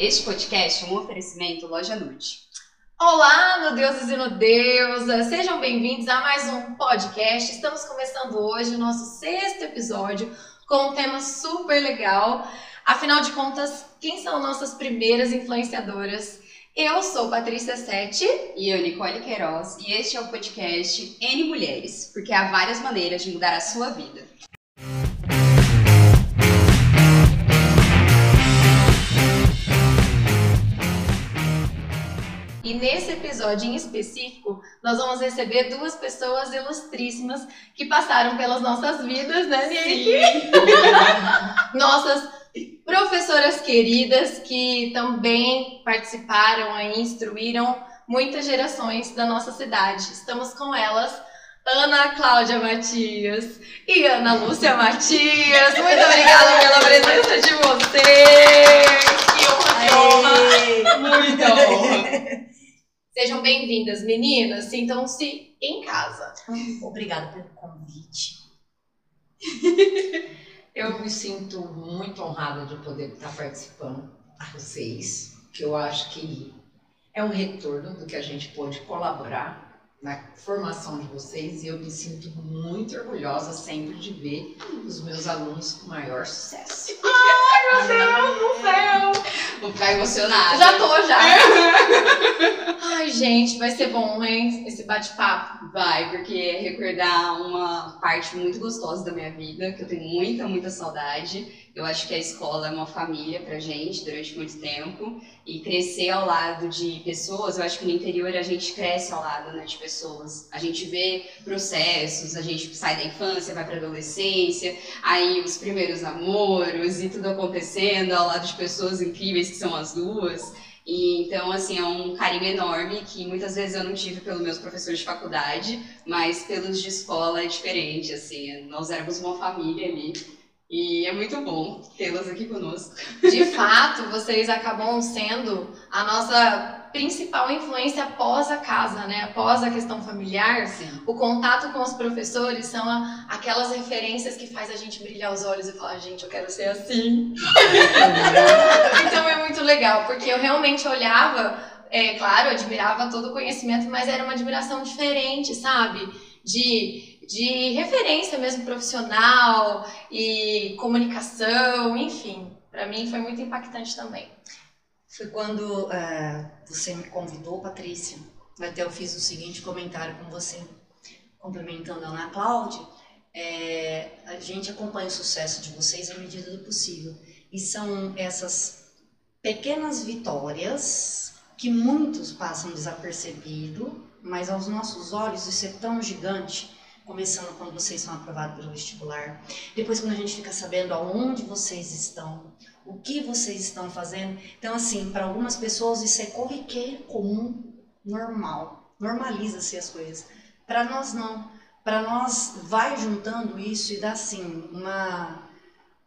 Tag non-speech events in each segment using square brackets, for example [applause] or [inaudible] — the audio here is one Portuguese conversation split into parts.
Este podcast é um oferecimento Loja Nude. Olá, no deuses e no deusas! Sejam bem-vindos a mais um podcast. Estamos começando hoje o nosso sexto episódio com um tema super legal. Afinal de contas, quem são nossas primeiras influenciadoras? Eu sou Patrícia Sete. E eu, Nicole Queiroz, e este é o podcast N Mulheres, porque há várias maneiras de mudar a sua vida. E nesse episódio em específico, nós vamos receber duas pessoas ilustríssimas que passaram pelas nossas vidas, né, Nick? [laughs] Nossas professoras queridas que também participaram e instruíram muitas gerações da nossa cidade. Estamos com elas, Ana Cláudia Matias e Ana Lúcia Matias. Muito obrigada pela presença de vocês! Que honra, que honra! Muita honra! Sejam bem-vindas, meninas. Sintam-se em casa. Obrigada pelo convite. [laughs] Eu me sinto muito honrada de poder estar participando com vocês, que eu acho que é um retorno do que a gente pode colaborar na formação de vocês e eu me sinto muito orgulhosa sempre de ver os meus alunos com maior sucesso. [laughs] Ai, meu Deus do céu! Vou ficar emocionada. Já tô, já. [laughs] Ai, gente, vai ser bom, hein? Esse bate-papo. Vai, porque é recordar uma parte muito gostosa da minha vida, que eu tenho muita, muita saudade. Eu acho que a escola é uma família pra gente durante muito tempo. E crescer ao lado de pessoas, eu acho que no interior a gente cresce ao lado né, de pessoas. A gente vê processos, a gente sai da infância, vai pra adolescência, aí os primeiros namoros e tudo acontecendo ao lado de pessoas incríveis que são as duas. E, então, assim, é um carinho enorme que muitas vezes eu não tive pelos meus professores de faculdade, mas pelos de escola é diferente, assim. Nós éramos uma família ali. E é muito bom tê-las aqui conosco. De fato, vocês acabam sendo a nossa principal influência após a casa, né? Após a questão familiar. Sim. O contato com os professores são a- aquelas referências que faz a gente brilhar os olhos e falar, gente, eu quero ser assim. então é muito legal, porque eu realmente olhava, é claro, eu admirava todo o conhecimento, mas era uma admiração diferente, sabe? De, de referência mesmo profissional e comunicação, enfim. Pra mim foi muito impactante também. Foi quando eh, você me convidou, Patrícia. Até eu fiz o seguinte comentário com você, complementando a Ana Cláudia. eh, a gente acompanha o sucesso de vocês à medida do possível. E são essas pequenas vitórias que muitos passam desapercebido, mas aos nossos olhos isso é tão gigante. Começando quando vocês são aprovados pelo vestibular, depois quando a gente fica sabendo aonde vocês estão, o que vocês estão fazendo. Então, assim, para algumas pessoas isso é corriqueiro, comum, normal. Normaliza-se as coisas. Para nós, não. Para nós, vai juntando isso e dá, assim, uma,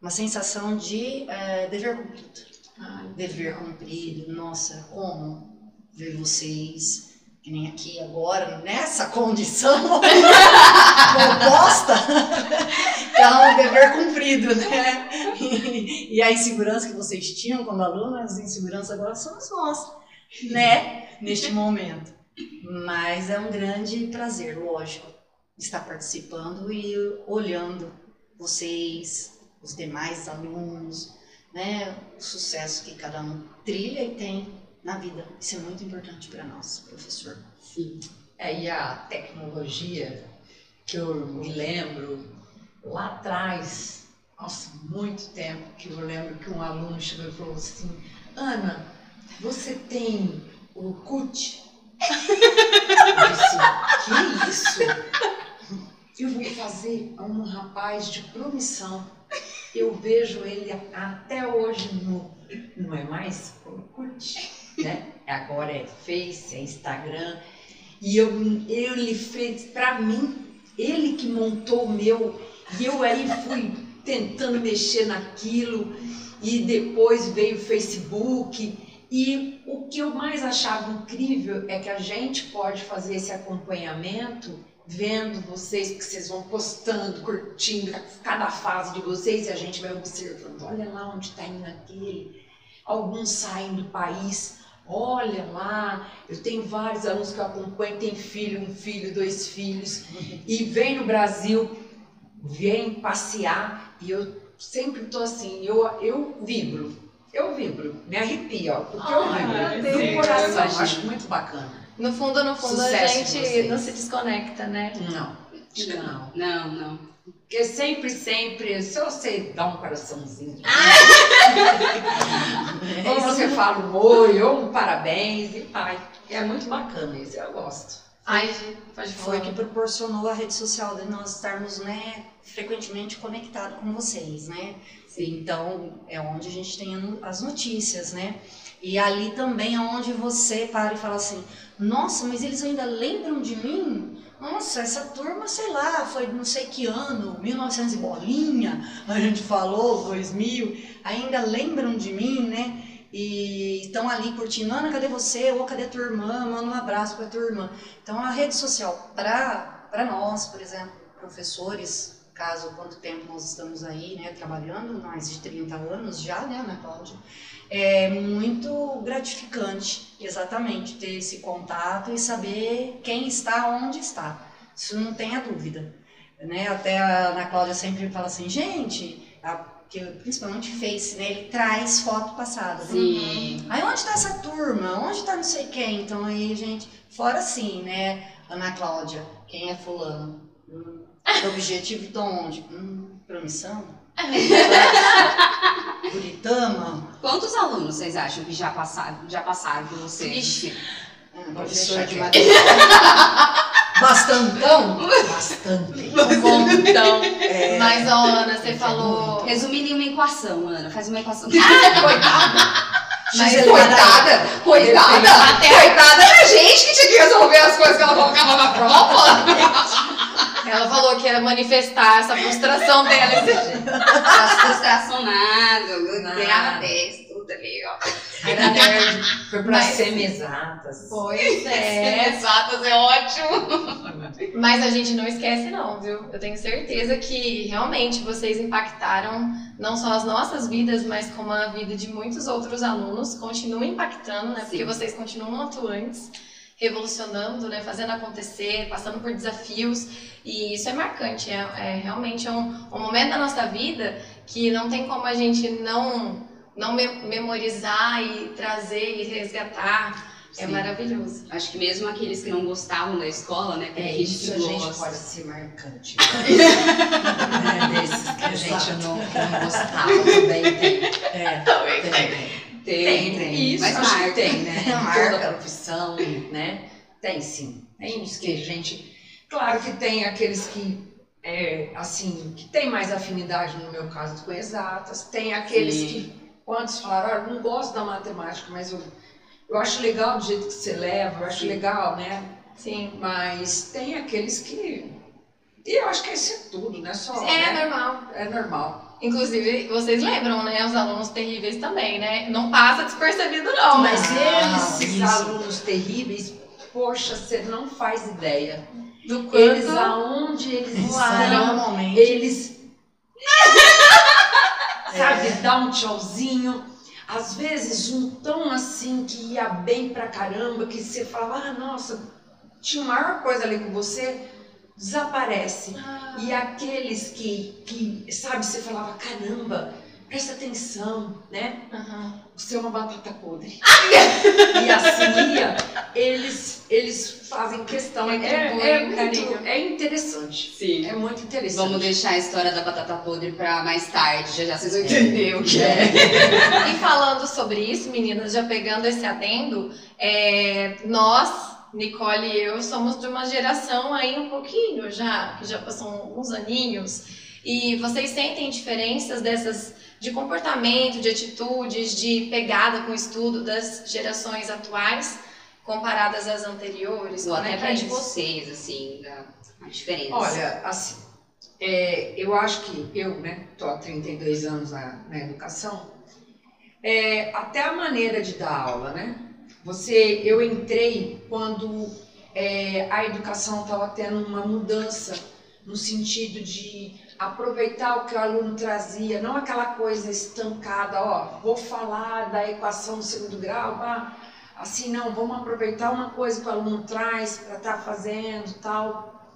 uma sensação de eh, dever cumprido. Dever cumprido. Nossa, como ver vocês, que nem aqui agora, nessa condição [laughs] composta, é [laughs] um dever cumprido, né? E, e a insegurança que vocês tinham como alunas, a insegurança agora somos nós, né? Neste momento. Mas é um grande prazer, lógico, estar participando e olhando vocês, os demais alunos, né? O sucesso que cada um trilha e tem na vida. Isso é muito importante para nós, professor. Sim. Aí a tecnologia, que eu me lembro lá atrás, nossa, muito tempo, que eu lembro que um aluno chegou e falou assim, Ana, você tem o CUT? Eu disse, que isso? Eu vou fazer a um rapaz de promissão. Eu vejo ele até hoje no. Não é mais Orkut, né? Agora é Face, é Instagram. E eu, ele fez pra mim, ele que montou o meu. E eu aí fui tentando mexer naquilo. E depois veio o Facebook. E o que eu mais achava incrível é que a gente pode fazer esse acompanhamento vendo vocês, porque vocês vão postando, curtindo cada fase de vocês e a gente vai observando. Olha lá onde está indo aquele. alguns saem do país. Olha lá, eu tenho vários alunos que eu acompanho, tem filho, um filho, dois filhos, e vem no Brasil, vem passear, e eu sempre tô assim, eu, eu vibro, eu vibro, me arrepio, ó, porque eu vibro, Ai, eu tenho um coração, eu acho muito bacana. No fundo, no fundo, Sucesso a gente não se desconecta, né? Não, não. Não, não. Porque sempre, sempre, se você dá um coraçãozinho, [laughs] ou você fala um oi, ou um parabéns, e vai. É muito bacana isso, eu gosto. Ai, pode Foi que proporcionou a rede social de nós estarmos, né, frequentemente conectados com vocês, né? Então, é onde a gente tem as notícias, né? E ali também é onde você para e fala assim: nossa, mas eles ainda lembram de mim? Nossa, essa turma, sei lá, foi não sei que ano, 1900 e bolinha, a gente falou, 2000, ainda lembram de mim, né? E estão ali curtindo, Ana, cadê você? Ou cadê tua irmã? Manda um abraço pra tua irmã. Então, a rede social, para nós, por exemplo, professores, caso quanto tempo nós estamos aí, né, trabalhando, mais de 30 anos já, né, Ana Cláudia, é muito gratificante, exatamente, ter esse contato e saber quem está onde está. Isso não tenha dúvida. Né? Até a Ana Cláudia sempre fala assim, gente, a- que principalmente Face, né, ele traz foto passada. Sim. Aí onde tá essa turma? Onde tá não sei quem? Então aí, gente, fora assim, né, Ana Cláudia, quem é fulano? Hum, objetivo de onde? Hum, promissão? [laughs] Buritama? Quantos alunos vocês acham que já passaram, já passaram por vocês? Vixe. Hum, deixar de matemática. [laughs] Bastantão? Bastante. Montão. É, Mas, ó, Ana, você falou. Resumindo em uma equação, Ana. Faz uma equação. Mas, X coitada, coitada, Até- coitada da gente que tinha que resolver as coisas que ela colocava na prova. Ela falou que ia manifestar essa frustração dela esse dia. Frustração nada, eu Nada. ganhava 10, tudo ali, ó. Era nerd. Foi pra Mas- semi-exatas. Pois [laughs] é. Exatas, é ótimo. Mas a gente não esquece, não, viu? Eu tenho certeza que realmente vocês impactaram não só as nossas vidas, mas como a vida de muitos outros alunos. Continuam impactando, né? Porque Sim. vocês continuam atuantes, revolucionando, né? Fazendo acontecer, passando por desafios. E isso é marcante. É, é realmente um, um momento da nossa vida que não tem como a gente não, não me- memorizar e trazer e resgatar. É Sim. maravilhoso. Acho que mesmo aqueles que não gostavam da escola, né? Tem É, gente isso a que gente gosta. pode ser marcante. [laughs] né? Desses que a gente não, não gostava também tem. É, Também tem. Tem, Tem, tem. Mas Acho que tem, né? [laughs] Marca. Toda profissão, né? Tem sim. Tem uns que a gente. Claro que tem aqueles que, é, assim, que tem mais afinidade, no meu caso, com exatas. Tem aqueles Sim. que, quantos falaram, olha, não gosto da matemática, mas eu, eu acho legal do jeito que você leva, eu acho Sim. legal, né? Sim. Mas tem aqueles que. E eu acho que isso é tudo, né? Só, É né? normal. É normal. Inclusive, vocês lembram, né? Os alunos terríveis também, né? Não passa despercebido, não. Mas Eles, esses isso. alunos terríveis, poxa, você não faz ideia. do quanto. Eles, aonde eles estão, Normalmente. eles. [laughs] Sabe, dá um tchauzinho. Às vezes, um tom assim que ia bem pra caramba, que você falava, ah, nossa, tinha maior coisa ali com você, desaparece. Ah, E aqueles que, que, sabe, você falava, caramba, presta atenção, né? aham. Você é uma batata podre. [laughs] e assim ia, eles, eles fazem questão. É, Muito é, muito, carinho. é interessante. Sim. É muito interessante. Vamos deixar a história da batata podre pra mais tarde. Já já vocês vão entender o que é. E falando sobre isso, meninas, já pegando esse adendo, é, nós, Nicole e eu, somos de uma geração aí um pouquinho já, que já passou alguns aninhos, e vocês sentem diferenças dessas de comportamento, de atitudes, de pegada com o estudo das gerações atuais comparadas às anteriores? Ou até é que pra é de vocês, assim, da a diferença. Olha, assim, é, eu acho que eu, né, tô há 32 anos na, na educação, é, até a maneira de dar aula, né? Você, eu entrei quando é, a educação estava tendo uma mudança no sentido de aproveitar o que o aluno trazia, não aquela coisa estancada, ó, vou falar da equação do segundo grau, pá, assim, não, vamos aproveitar uma coisa que o aluno traz para estar tá fazendo tal.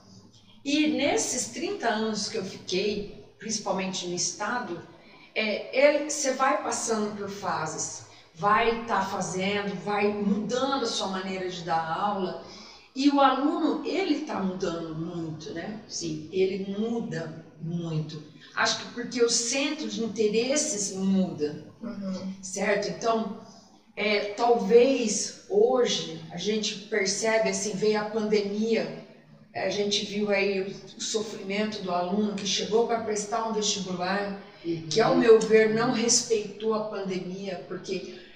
E nesses 30 anos que eu fiquei, principalmente no estado, é, ele, você vai passando por fases, vai estar tá fazendo, vai mudando a sua maneira de dar aula, e o aluno, ele está mudando muito, né? Sim, ele muda muito. Acho que porque o centro de interesses muda, uhum. certo? Então, é, talvez hoje a gente percebe assim, veio a pandemia, a gente viu aí o sofrimento do aluno que chegou para prestar um vestibular, uhum. que ao meu ver não respeitou a pandemia, porque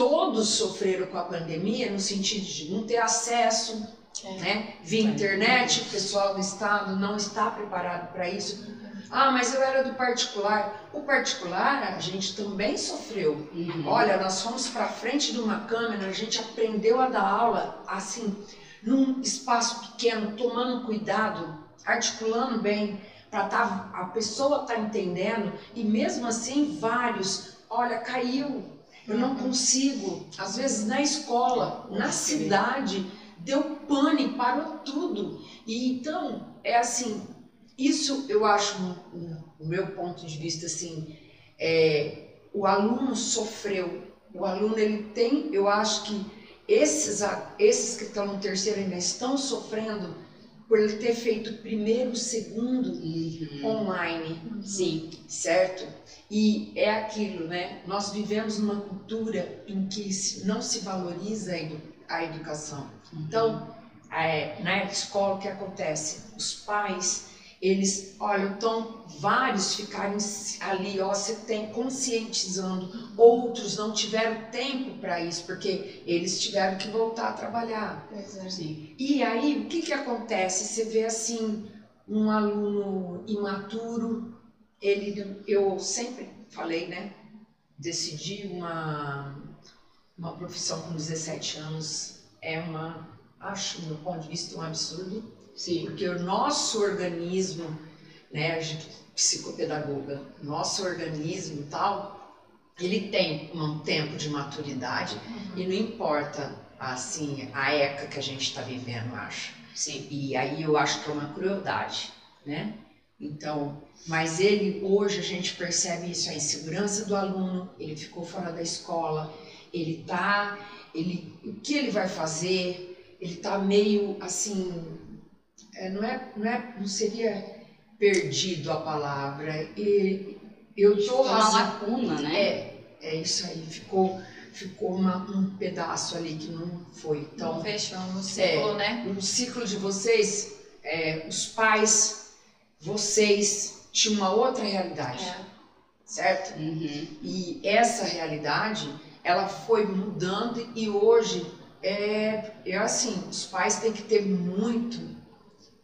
todos sofreram com a pandemia no sentido de não ter acesso, é. Né? Via internet, o pessoal do Estado não está preparado para isso. Ah, mas eu era do particular. O particular a gente também sofreu. Uhum. Olha, nós fomos para frente de uma câmera, a gente aprendeu a dar aula assim, num espaço pequeno, tomando cuidado, articulando bem, para tá, a pessoa tá entendendo. E mesmo assim, vários, olha, caiu. Eu não consigo. Às vezes na escola, na cidade deu pane, parou tudo. E então, é assim, isso eu acho, o meu ponto de vista, assim, é, o aluno sofreu, o aluno ele tem, eu acho que esses, esses que estão no terceiro ainda estão sofrendo por ele ter feito primeiro, segundo uhum. online, uhum. sim, certo? E é aquilo, né? Nós vivemos numa cultura em que não se valoriza a educação. Então, é, na escola, o que acontece? Os pais, eles, olha, então vários ficaram ali, ó, você tem conscientizando, outros não tiveram tempo para isso, porque eles tiveram que voltar a trabalhar. Sim. E aí, o que, que acontece? Você vê assim, um aluno imaturo, ele, eu sempre falei, né? Decidi uma, uma profissão com 17 anos é uma, acho, do meu ponto de vista, um absurdo. Sim. Porque o nosso organismo, né, a gente, psicopedagoga, nosso organismo tal, ele tem um tempo de maturidade uhum. e não importa, assim, a época que a gente está vivendo, acho. Sim. E aí eu acho que é uma crueldade, né? Então, mas ele, hoje a gente percebe isso, a insegurança do aluno, ele ficou fora da escola, ele tá ele, o que ele vai fazer, ele está meio assim, é, não, é, não, é, não seria perdido a palavra, e eu estou uma lacuna, né? É, é isso aí, ficou ficou uma, um pedaço ali que não foi. Então, não fechou um ciclo, é, né? No ciclo de vocês, é, os pais, vocês tinham uma outra realidade, é. certo? Uhum. E essa realidade ela foi mudando e hoje é, é assim, os pais têm que ter muito,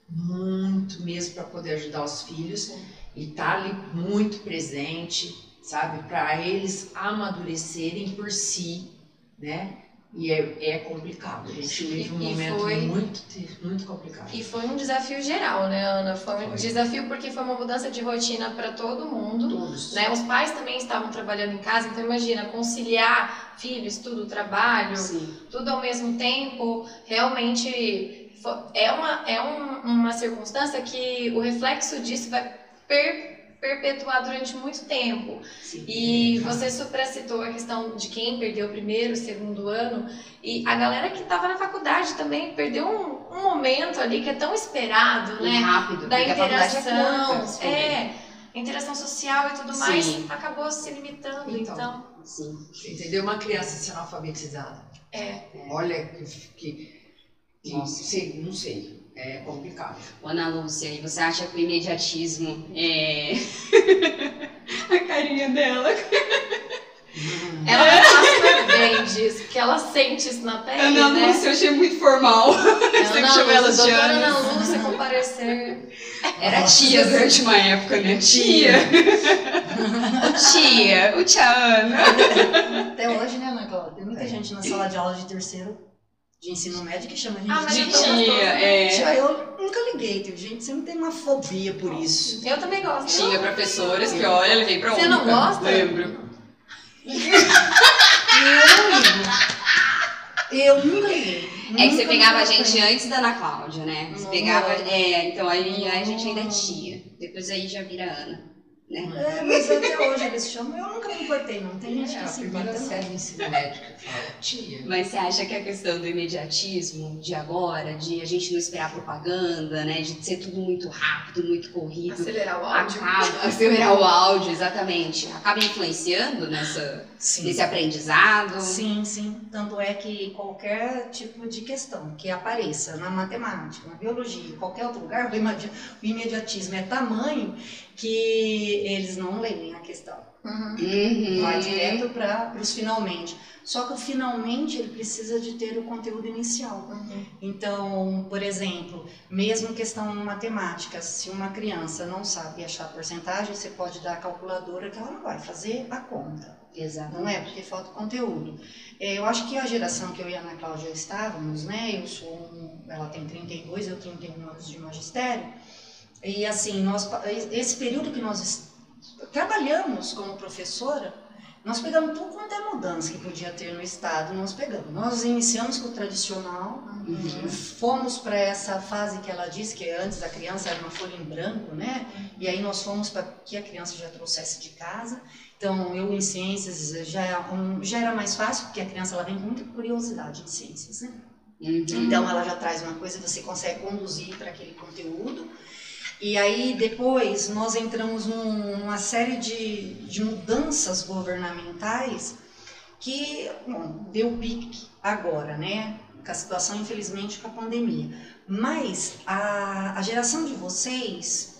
muito mesmo para poder ajudar os filhos e estar tá ali muito presente, sabe, para eles amadurecerem por si, né? E é, é complicado. A gente vive um momento foi, muito, muito complicado. E foi um desafio geral, né, Ana? Foi um foi. desafio porque foi uma mudança de rotina para todo mundo. Todos. Né? Os pais também estavam trabalhando em casa, então imagina, conciliar filho, estudo, trabalho, Sim. tudo ao mesmo tempo, realmente é uma, é um, uma circunstância que o reflexo disso vai per perpetuar durante muito tempo. Sim, e você supracitou a questão de quem perdeu o primeiro, o segundo ano, e a galera que estava na faculdade também perdeu um, um, momento ali que é tão esperado, e né? rápido, da é interação, é, é, interação social e tudo Sim. mais, acabou se limitando, então. então. Sim. Entendeu? Uma criança sendo alfabetizada. É. Olha que, que, que Nossa. Sei, não sei. É complicado. Ana Lúcia, e você acha que o imediatismo é. [laughs] a carinha dela. Hum. Ela fala super bem disso, porque ela sente isso na pele. Ana né? Lúcia, eu achei muito formal. Você que chama ela de Ana. Ana Lúcia comparecer. Era tia durante uma época, né? Tia. o [laughs] tia, o tia Ana. Até hoje, né, Ana Cláudia? Tem muita gente na sala de aula de terceiro de ensino médio que chama a gente Ah, mas de eu tia. gosto. Tinha, é. Tia, eu nunca liguei, tem gente que sempre tem uma fobia por isso. Eu também gosto. Tinha professoras que, olha, levei pra Você não única. gosta? Lembro. E eu não ligo. Eu nunca liguei. É que você pegava a gente antes da Ana Cláudia, né? Você Não. pegava. É, então aí a gente ainda é tia. Depois aí já vira Ana. Né? É, mas até hoje eles chamam. Eu nunca me importei, não. Tem gente É, que se importa. série ensino médio que fala, tia. Mas você acha que a questão do imediatismo de agora, de a gente não esperar propaganda, né? De ser tudo muito rápido, muito corrido, Acelerar o áudio. acaba [laughs] acelerar o áudio, exatamente, acaba influenciando nessa, Sim. nesse aprendizado. Sim, sim. Tanto é que qualquer tipo de questão que apareça na matemática, na biologia, qualquer outro lugar, o imediatismo é tamanho que eles não leem a questão. Uhum. Vai direto para os finalmente. Só que o finalmente ele precisa de ter o conteúdo inicial. Uhum. Então, por exemplo, mesmo questão matemática, se uma criança não sabe achar a porcentagem, você pode dar a calculadora que ela não vai fazer a conta. Exato. Não é porque falta conteúdo. É, eu acho que a geração que eu e a Ana Cláudia estávamos, né? Eu sou um, ela tem 32, eu 31 anos de magistério. E assim, nós esse período que nós trabalhamos como professora, nós pegamos tudo quanto é mudança que podia ter no estado, nós pegamos. Nós iniciamos com o tradicional, Uhum. fomos para essa fase que ela disse que antes da criança era uma folha em branco, né? E aí nós fomos para que a criança já trouxesse de casa. Então, eu em ciências já, é já era mais fácil, porque a criança ela vem com muita curiosidade em ciências, né? Uhum. Então, ela já traz uma coisa, você consegue conduzir para aquele conteúdo. E aí, depois, nós entramos num- numa série de, de mudanças governamentais que, bom, deu pique agora, né? Com a situação, infelizmente, com a pandemia. Mas a, a geração de vocês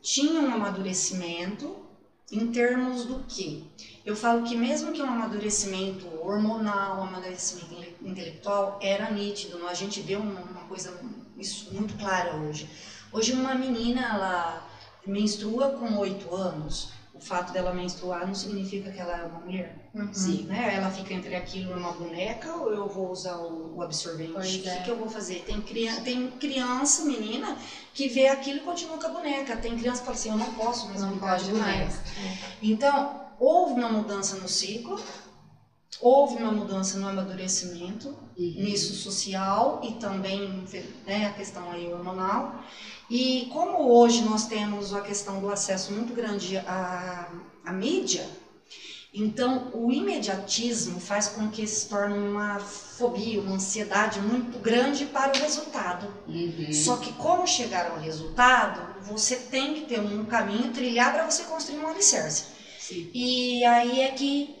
tinha um amadurecimento em termos do quê? Eu falo que mesmo que um amadurecimento hormonal, um amadurecimento inte- intelectual era nítido, a gente vê uma, uma coisa isso muito clara hoje. Hoje uma menina, ela menstrua com oito anos, o fato dela menstruar não significa que ela é uma mulher. Uhum. Sim. Né? Ela fica entre aquilo e uma boneca ou eu vou usar o, absorvente? Pois o que, é. que eu vou fazer? Tem, criança, tem criança, menina, que vê aquilo e continua com a boneca. Tem criança que fala assim, eu não posso mais Não brincar pode de boneca. mais. Então, houve uma mudança no ciclo, houve uma mudança no amadurecimento, Uhum. nisso social e também né, a questão aí hormonal. E como hoje nós temos a questão do acesso muito grande à, à mídia, então o imediatismo faz com que se torne uma fobia, uma ansiedade muito grande para o resultado. Uhum. Só que como chegar ao resultado, você tem que ter um caminho trilhar para você construir um alicerce. Sim. E aí é que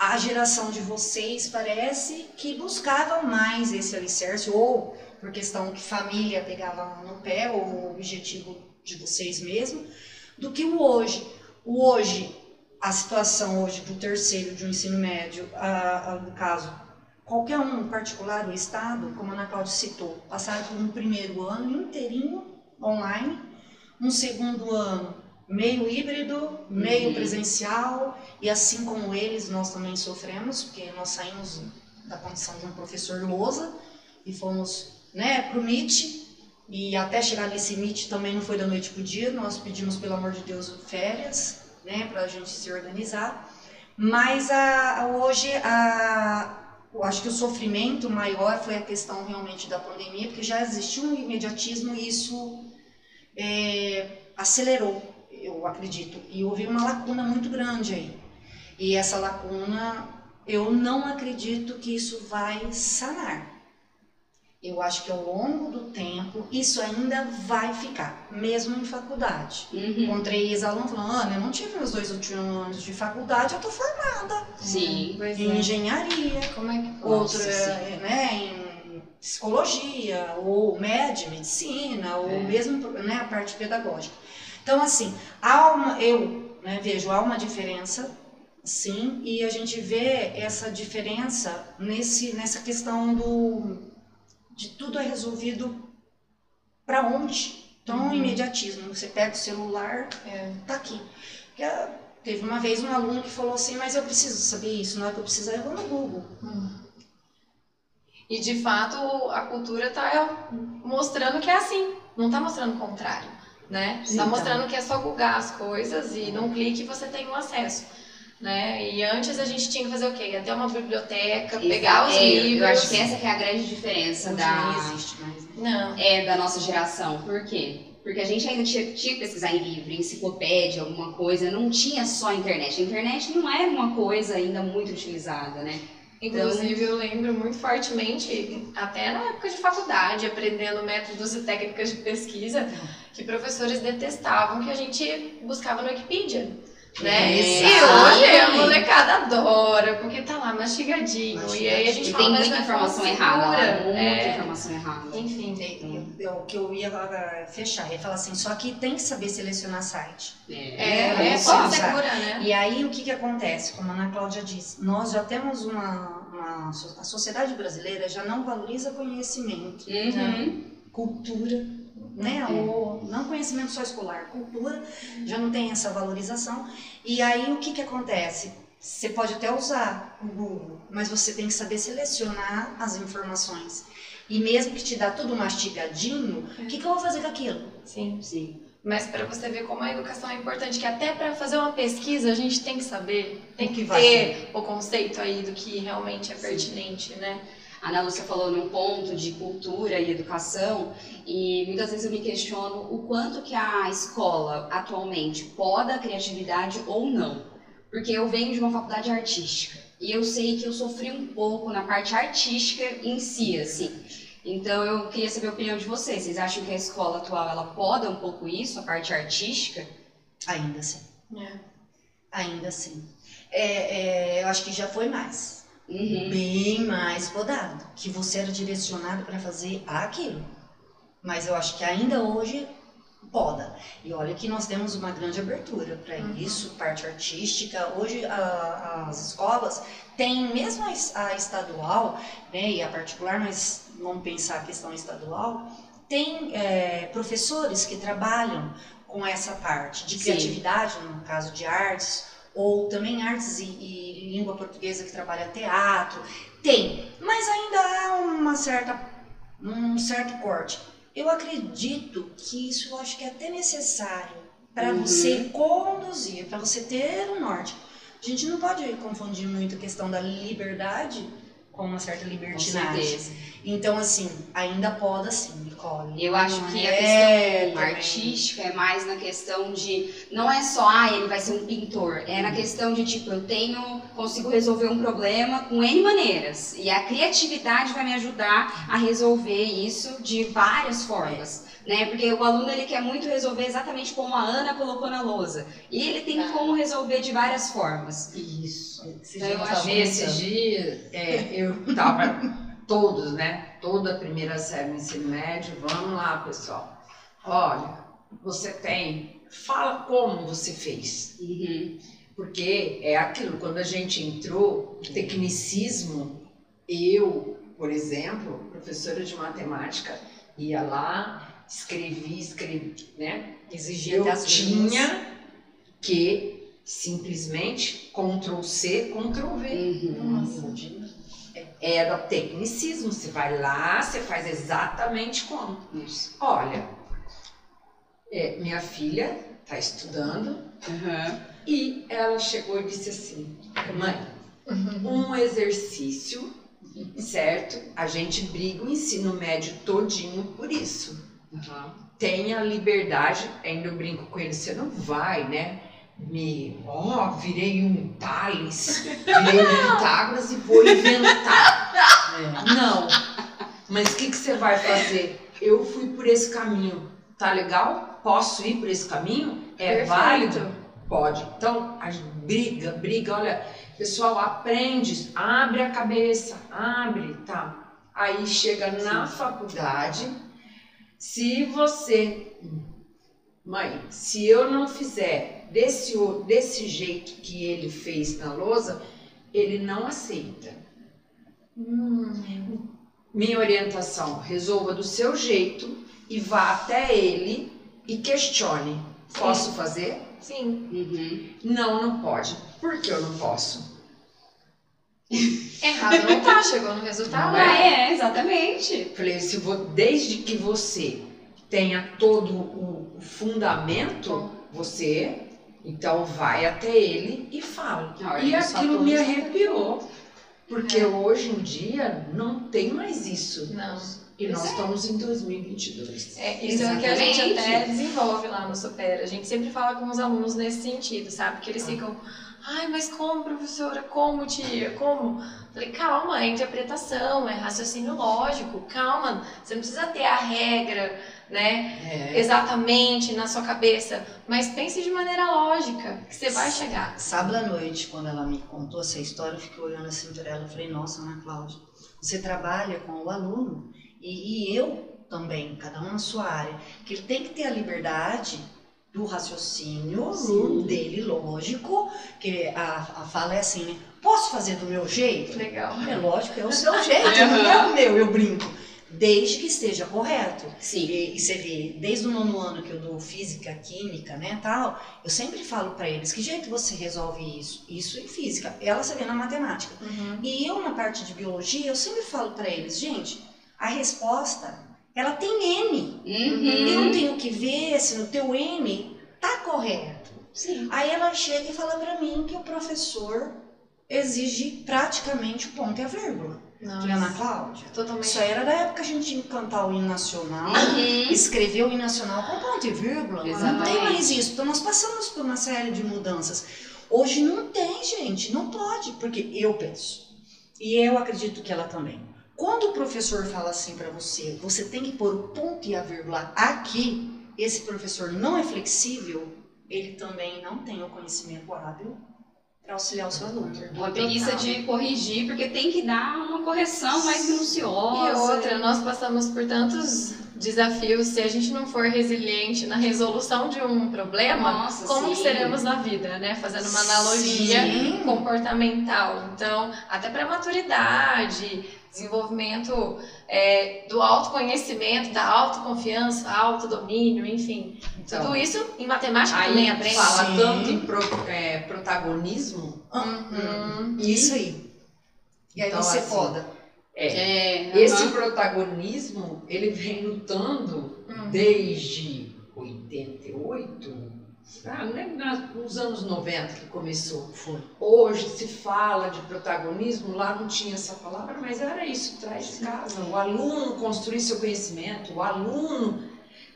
a geração de vocês parece que buscava mais esse alicerce, ou por questão que família pegava no pé, ou o objetivo de vocês mesmo, do que o hoje. O hoje, a situação hoje do terceiro de um ensino médio, a, a, no caso, qualquer um, particular, o Estado, como a Ana Cláudia citou, passaram por um primeiro ano inteirinho online, um segundo ano meio híbrido, meio Uhum. presencial, e assim como eles, nós também sofremos, porque nós saímos da condição de um professor lousa e fomos né, para o MIT, e até chegar nesse MIT também não foi da noite para o dia, nós pedimos, pelo amor de Deus, férias, né, para a gente se organizar, mas a, a- hoje a, eu acho que o sofrimento maior foi a questão realmente da pandemia, porque já existia um imediatismo e isso é, acelerou, eu acredito. E houve uma lacuna muito grande aí. E essa lacuna, eu não acredito que isso vai sanar. Eu acho que ao longo do tempo isso ainda vai ficar, mesmo em faculdade. Uhum. Encontrei ex-alunos falando, Ana, eu não tive meus dois últimos anos de faculdade, eu tô formada Sim. Pois em é. engenharia, Como é que outro Nossa, é, né, em psicologia, ou média, medicina, ou É. mesmo né, a parte pedagógica. Então, assim, há uma, eu né, vejo, há uma diferença, sim, e a gente vê essa diferença nesse, nessa questão do de tudo é resolvido para onde. Então, Uhum. imediatismo, você pega o celular, É. tá aqui. Porque, teve uma vez um aluno que falou assim, mas eu preciso saber isso, na hora que eu precisar eu vou no Google. Hum. E de fato a cultura está mostrando que é assim, não está mostrando o contrário, né? Está Então. mostrando que é só googar as coisas e num clique você tem o acesso. Né? E antes a gente tinha que fazer o quê? Até uma biblioteca, pegar os É, livros. Eu acho que essa que é a grande diferença Hoje da, nem existe mais. Não. é, da nossa geração. Por quê? Porque a gente ainda tinha, tinha que pesquisar em livro, em enciclopédia, alguma coisa. Não tinha só internet. A internet não era uma coisa ainda muito utilizada, né? Inclusive, eu lembro muito fortemente, até na época de faculdade, aprendendo métodos e técnicas de pesquisa, que professores detestavam que a gente buscava no Wikipedia. Né? É, e hoje a molecada adora, porque tá lá mastigadinho. E aí a gente E fala, tem muita informação errada. Muita É, informação errada. Enfim, Eu- eu- O que eu ia fechar, ia falar assim, só que tem que saber selecionar site. é, É, é, isso, fonte exato. segura, né? E aí o que, que acontece? Como a Ana Cláudia disse, nós já temos uma, uma A sociedade brasileira já não valoriza conhecimento, Uhum. cultura, né? É. Ou não conhecimento só escolar, cultura já não tem essa valorização. E aí o que, que acontece? Você pode até usar o Google, mas você tem que saber selecionar as informações. E mesmo que te dá tudo mastigadinho, o que, que eu vou fazer com aquilo? Sim. Sim. Mas para você ver como a educação é importante, que até para fazer uma pesquisa a gente tem que saber, tem O que ter o conceito aí do que realmente é pertinente, né? A Ana Lúcia falou num ponto de cultura e educação e muitas vezes eu me questiono o quanto que a escola atualmente poda a criatividade ou não. Porque eu venho de uma faculdade artística e eu sei que eu sofri um pouco na parte artística em si, assim. Então eu queria saber a opinião de vocês. Vocês acham que a escola atual ela poda um pouco isso, a parte artística? Ainda assim. É. Ainda assim. É, é, eu acho que já foi mais. Uhum. Bem mais podado. Que você era direcionado para fazer aquilo. Mas eu acho que ainda hoje poda. E olha que nós temos uma grande abertura para Uhum. isso, parte artística. Hoje a- as escolas têm, mesmo a, a estadual, né, e a particular, mas vamos pensar a questão estadual, tem é, professores que trabalham com essa parte de Sim. criatividade, no caso de artes, ou também artes e, e língua portuguesa que trabalha teatro. Tem, mas ainda há uma certa, um certo corte. Eu acredito que isso eu acho que é até necessário para Uhum. você conduzir, para você ter um norte. A gente não pode confundir muito a questão da liberdade com uma certa libertinagem. Então, assim, ainda pode sim, Nicole. Eu acho que a é questão também. artística é mais na questão de não é só ah, ele vai ser um pintor, é na questão de tipo, eu tenho, consigo resolver um problema com N maneiras. E a criatividade vai me ajudar a resolver isso de várias formas. Né? Porque o aluno ele quer muito resolver exatamente como a Ana colocou na lousa. E ele tem Tá. como resolver de várias formas. Isso. Esse Então, eu acho comentando. dias, é, eu tava, [laughs] todos, né? Toda a primeira série do ensino médio, vamos lá, pessoal. Olha, você tem, fala como você fez. Uhum. Porque é aquilo, quando a gente entrou, o tecnicismo, eu, por exemplo, professora de matemática, ia lá, escrevi, escrevi, né? Exigia Eu até as línguas. tinha que simplesmente Ctrl C, Ctrl V. Uhum. Nossa. Era tecnicismo, você vai lá, você faz exatamente como. Isso. Olha, é, minha filha está estudando Uhum. e ela chegou e disse assim, mãe, um exercício, certo? A gente briga o ensino médio todinho por isso. Uhum. Tenha liberdade, ainda eu brinco com ele, você não vai, né? Me, ó, virei um Tales, virei um Pitágoras e vou inventar. É. Não. Mas o que, que você vai fazer? Eu fui por esse caminho. Tá legal? Posso ir por esse caminho? É Perfeito. válido? Pode. Então, a briga, briga. Olha, pessoal, aprende, abre a cabeça, abre, tá? Aí chega na faculdade. Se você, mãe, se eu não fizer desse, desse jeito que ele fez na lousa, ele não aceita. Hum, Minha orientação, resolva do seu jeito e vá até ele e questione. Posso fazer? sim. Uhum. Não, não pode. Por que eu não posso? Errado [laughs] não tá, chegou no resultado. Não Ah, é, exatamente. Falei, se vo- desde que você tenha todo o fundamento, você então vai até ele e fala. Ordem E aquilo me arrepiou. Porque É. hoje em dia não tem mais isso. Não. E nós é. estamos em 2022. É, isso é o que a gente até desenvolve lá no Supera. A gente sempre fala com os alunos nesse sentido, sabe? Que eles Ah. ficam, ai, mas como, professora? Como, tia? Como? Falei, calma, é interpretação, é raciocínio lógico, calma. Você não precisa ter a regra, né? É. Exatamente na sua cabeça, mas pense de maneira lógica, que você vai chegar. Sábado à noite, quando ela me contou essa história, eu fiquei olhando assim para ela e falei, nossa, Ana Cláudia, você trabalha com o aluno e, e eu também, cada um na sua área, que ele tem que ter a liberdade do raciocínio Sim. dele, lógico, que a, a fala é assim, né? Posso fazer do meu jeito? Legal. É lógico, é o seu [laughs] jeito, não é o meu, eu brinco. Desde que esteja correto. Sim. E, e você vê, desde o nono ano que eu dou física, química, né, tal, eu sempre falo para eles, que jeito você resolve isso? Isso em física, ela você vê na matemática. Uhum. E eu na parte de biologia, eu sempre falo para eles, gente, a resposta, ela tem N. Eu Uhum. tenho que ver se no teu N tá correto. Sim. Aí ela chega e fala para mim que o professor exige praticamente o ponto e a vírgula. Não, Falei, Ana Cláudia, totalmente. isso aí era da época que a gente tinha que cantar o hino nacional, Uhum. escrever o hino nacional com ponto e vírgula. Não tem mais isso. Então nós passamos por uma série de mudanças. Hoje não tem, gente, não pode, porque eu penso. E eu acredito que ela também. Quando o professor fala assim para você, você tem que pôr o ponto e a vírgula aqui, esse professor não é flexível, ele também não tem o conhecimento hábil para auxiliar o seu aluno. Uma preguiça de corrigir, porque tem que dar uma correção mais E minuciosa. outra, nós passamos por tantos desafios. Se a gente não for resiliente na resolução de um problema, Nossa, como sim. seremos na vida, né? Fazendo uma analogia Sim. comportamental. Então, até para maturidade, desenvolvimento é, do autoconhecimento, da autoconfiança, autodomínio, enfim. Então, Tudo isso em matemática aí também aprende. fala Sim. tanto em pro- é, protagonismo. Uhum. Isso aí. E aí Então, você assim, foda. É, É, Esse aham. protagonismo, ele vem lutando Uhum. desde 88, ah, não lembro, nas- nos anos 90 que começou. Foi. Hoje se fala de protagonismo, lá não tinha essa palavra, mas era isso, traz de casa. O aluno construir seu conhecimento, o aluno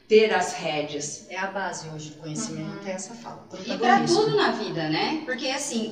ter as rédeas. É a base hoje do conhecimento, Uhum. é essa fala. E protagonismo. tudo na vida, né? Porque assim,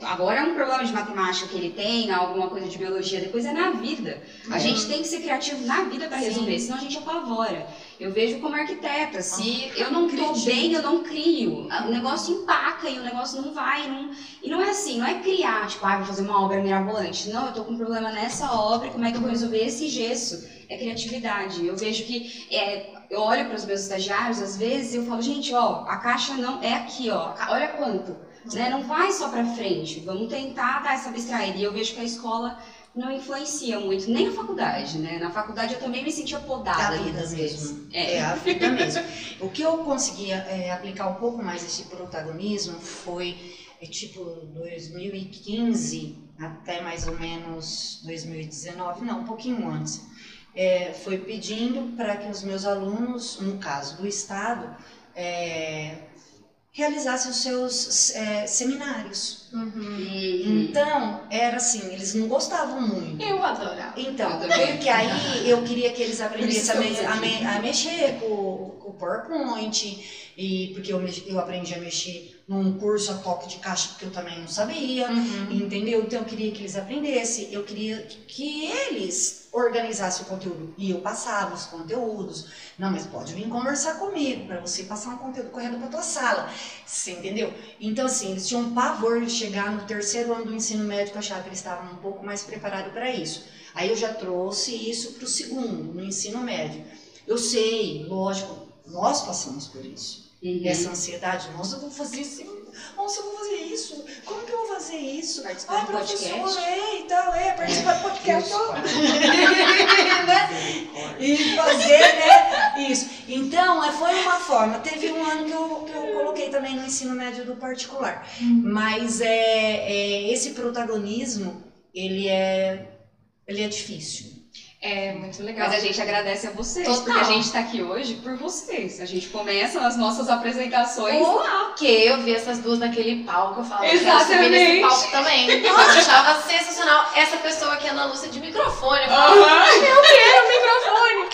agora é um problema de matemática que ele tem, alguma coisa de biologia, depois é na vida. A Uhum. gente tem que ser criativo na vida para resolver, senão a gente apavora. Eu vejo como arquiteta, se Ah, eu não acredito. bem, eu não crio. O negócio empaca e o negócio não vai. Não... E não é assim, não é criar, tipo, ah, vou fazer uma obra mirabolante. Não, eu tô com um problema nessa obra, como é que eu vou resolver esse gesso? É criatividade. Eu vejo que é, eu olho para os meus estagiários, às vezes, eu falo, gente, ó, a caixa não é aqui, ó, olha quanto. Né? Não vai só para frente, vamos tentar dar essa abstraída. E eu vejo que a escola não influencia muito, nem a faculdade, né? Na faculdade eu também me sentia podada a vida mesmo. É. É a vida mesmo. O que eu conseguia é, aplicar um pouco mais esse protagonismo foi é, tipo 2015 até mais ou menos 2019, não, um pouquinho antes. É, foi pedindo para que os meus alunos, no caso do Estado, é, realizassem os seus é, seminários. Uhum. Então, era assim, eles não gostavam muito. Eu adorava. Então, Eu porque aí eu queria que eles aprendessem a, me- a me- a mexer com, com o PowerPoint, e porque eu, eu aprendi a mexer num curso a toque de caixa, porque eu também não sabia, Uhum. entendeu? Então eu queria que eles aprendessem, eu queria que eles organizassem o conteúdo, e eu passava os conteúdos. Não, mas pode vir conversar comigo, para você passar um conteúdo correto para tua sala, você entendeu? Então, assim, eles tinham pavor de chegar no terceiro ano do ensino médio, eu achava que eles estavam um pouco mais preparados para isso. Aí eu já trouxe isso para o segundo, no ensino médio. Eu sei, lógico, nós passamos por isso. Uhum. Essa ansiedade, nossa, eu vou fazer isso, nossa, eu vou fazer isso, como que eu vou fazer isso? Participar do professor, podcast. é, então, é, participar do podcast. [laughs] Né? E fazer, né? Isso. Então, é, foi uma forma. Teve um ano que eu, que eu coloquei também no ensino médio do particular. Mas é, é, esse protagonismo, ele é, ele é difícil. É muito legal. Mas a gente agradece a vocês, Total. porque a gente tá aqui hoje por vocês. A gente começa as nossas apresentações lá. porque eu vi essas duas naquele palco, eu eu quero Exatamente. subir nesse palco também. [laughs] Eu achava sensacional. Essa pessoa aqui, Ana Lúcia, de microfone. Eu falava, Aham. eu quero microfone.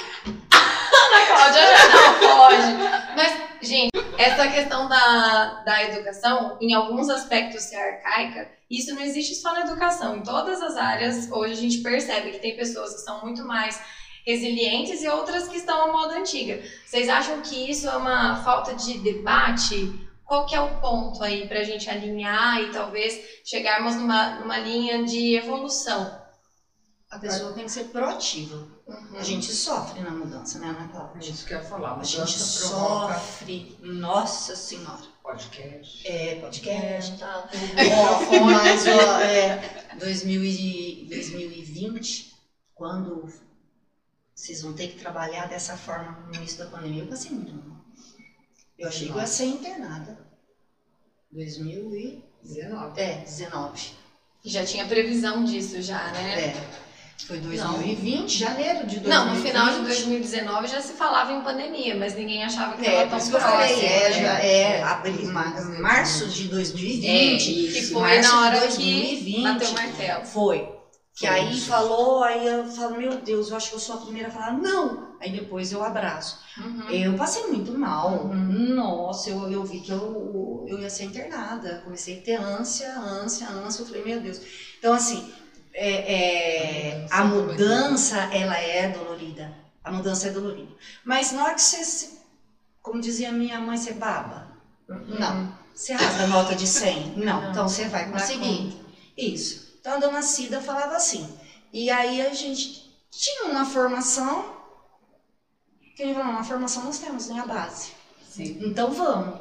Ana Cláudia já não pode. Mas, gente, essa questão da, da educação, em alguns aspectos ser arcaica, isso não existe só na educação. Em todas as áreas, hoje a gente percebe que tem pessoas que são muito mais resilientes e outras que estão à moda antiga. Vocês acham que isso é uma falta de debate? Qual que é o ponto aí pra gente alinhar e talvez chegarmos numa, numa linha de evolução? A pessoa tem que ser proativa. Uhum. A gente sofre na mudança, né, Ana É Cláudia? isso que eu ia falar. A gente provoca sofre, nossa senhora. Podcast. É, podcast e tal. Ó, mas, ó, é, 2000 e 2020, quando vocês vão ter que trabalhar dessa forma no início da pandemia, eu passei muito mal. Eu achei que eu ia ser internada. 2019. 19. É, 19. Já tinha previsão disso já, né? É. Foi 2020, janeiro de 2020. Não, no final de 2019 já se falava em pandemia, mas ninguém achava que É, por tão que próximo. falei, é, né? já é, março de 2020. Que isso. foi na hora de que 2020. bateu o martelo. Foi. Que Foi aí falou, aí eu falo, meu Deus, eu acho que eu sou a primeira a falar não. Aí depois eu abraço. Uhum. Eu passei muito mal. Uhum. Nossa, eu, eu vi que eu, eu ia ser internada. Comecei a ter ânsia, ânsia, ânsia. Eu falei, meu Deus. Então, assim, é- é, A mudança ela é dolorida. A mudança é dolorida. Mas na hora que você, se- como dizia minha mãe, você baba. Não. Você rasga a nota de 100? Não. Não. Então você vai conseguir. Isso. Então a dona Cida falava assim. E aí a gente tinha uma formação. Que a gente falou, uma formação nós temos, né? A base. Sim. Então vamos.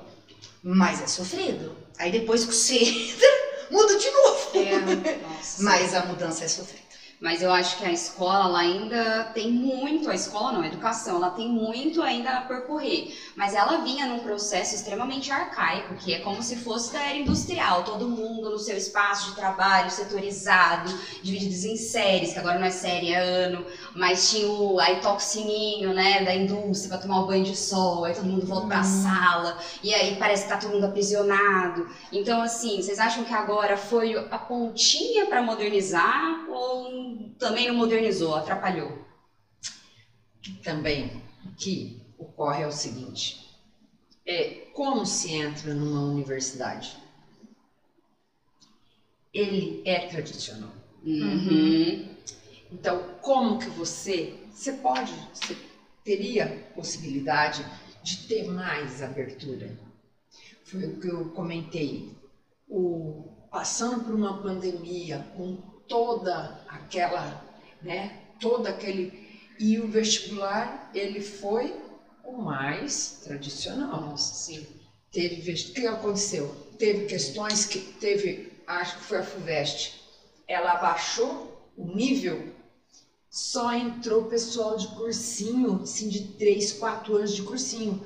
Mas é sofrido. Aí depois que você entra, muda de novo. É. Mas a mudança é sofrida. Mas eu acho que a escola ela ainda tem muito, a escola não, a educação, ela tem muito ainda a percorrer. Mas ela vinha num processo extremamente arcaico, que é como se fosse da era industrial, todo mundo no seu espaço de trabalho, setorizado, divididos em séries, que agora não é série, é ano, mas tinha o aí toca o sininho, né, da indústria pra tomar o banho de sol, aí todo mundo volta pra sala, e aí parece que tá todo mundo aprisionado. Então, assim, vocês acham que agora foi a pontinha para modernizar ou também não modernizou, atrapalhou? Também o que ocorre é o seguinte: é como se entra numa universidade? Ele é tradicional. Uhum. Então, como que você, você pode, você teria possibilidade de ter mais abertura? Foi o que eu comentei. O, passando por uma pandemia com toda aquela, né, todo aquele e o vestibular ele foi o mais tradicional. Sim. Teve o que aconteceu? Teve questões que teve, acho que foi a Fuvest, ela abaixou o nível, só entrou pessoal de cursinho, assim, de 3, 4 anos de cursinho,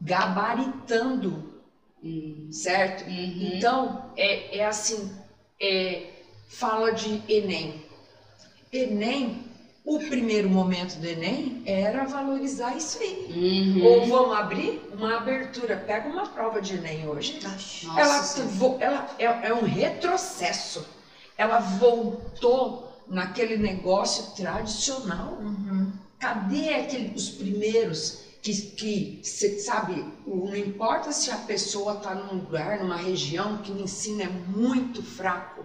gabaritando, Uhum. certo? Uhum. Então, é, é assim, é, fala de Enem. Enem, o primeiro momento do Enem era valorizar isso aí. Uhum. Ou vamos abrir uma abertura. Pega uma prova de Enem hoje. Nossa ela, ela é, é um retrocesso. Ela voltou naquele negócio tradicional. Uhum. Cadê aquele, os primeiros que, que cê sabe, não importa se a pessoa está num lugar, numa região que o ensino é muito fraco,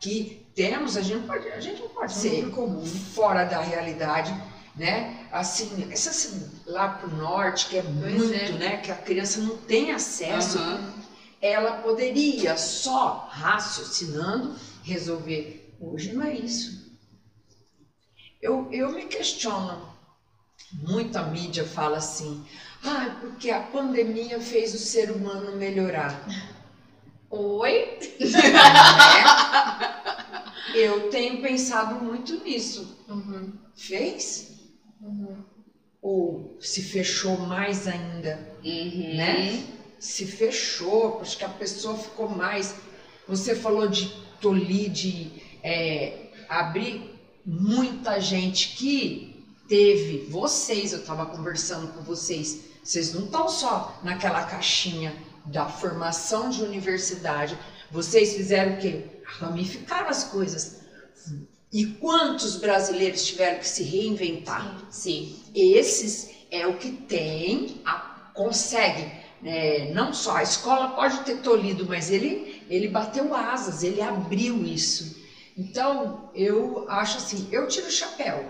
que temos, a gente, não pode, a gente não pode ser Muito comum. fora da realidade, né? Assim, essa assim, lá pro norte, que é muito, é. né? Que a criança não tem acesso, Aham. ela poderia só raciocinando resolver. Hoje não é isso. Eu, eu me questiono. Muita mídia fala assim, ah, porque a pandemia fez o ser humano melhorar. Oi? Eu tenho pensado muito nisso. Uhum. Fez? Uhum. Ou se fechou mais ainda? Uhum. né? Se fechou, acho que a pessoa ficou mais. Você falou de tolir, de é, abrir muita gente que teve, vocês, eu estava conversando com vocês, vocês não estão só naquela caixinha da formação de universidade, vocês fizeram o quê? Ramificaram as coisas. E quantos brasileiros tiveram que se reinventar? Sim. Esses é o que tem, a, consegue. É, não só a escola pode ter tolhido, mas ele, ele bateu asas, ele abriu isso. Então, eu acho assim, eu tiro o chapéu,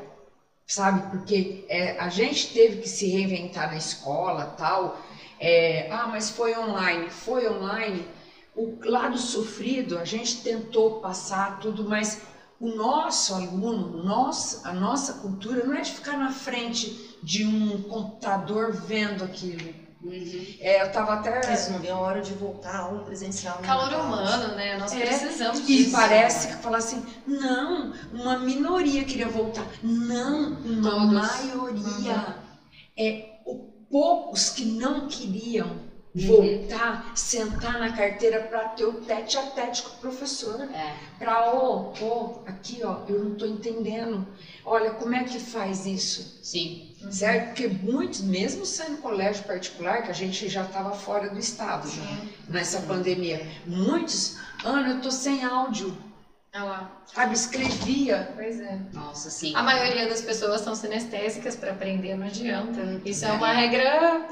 sabe? Porque é, a gente teve que se reinventar na escola tal. É, ah, mas foi online. Foi online. O lado sofrido, a gente tentou passar tudo, mas o nosso aluno, nós, a nossa cultura não é de ficar na frente de um computador vendo aquilo. Uhum. É, eu tava até. Mas não vê a hora de voltar à aula presencial. né, Calor humano, né? Nós É, precisamos E disso. parece que fala assim, não, uma minoria queria voltar. Não, uma Todos. maioria. É o poucos que não queriam Uhum. voltar, sentar na carteira para ter o tete a tete com o professor. É. Para, ó, ó, aqui, ó, eu não tô entendendo. Olha, como é que faz isso? Sim. Certo? Porque muitos, mesmo sendo colégio particular, que a gente já estava fora do estado né, nessa pandemia, muitos, Ana, eu tô sem áudio. Lá. Sabe, escrevia. Pois é. Nossa, sim. A maioria das pessoas são sinestésicas para aprender, não adianta. Isso é É. uma regra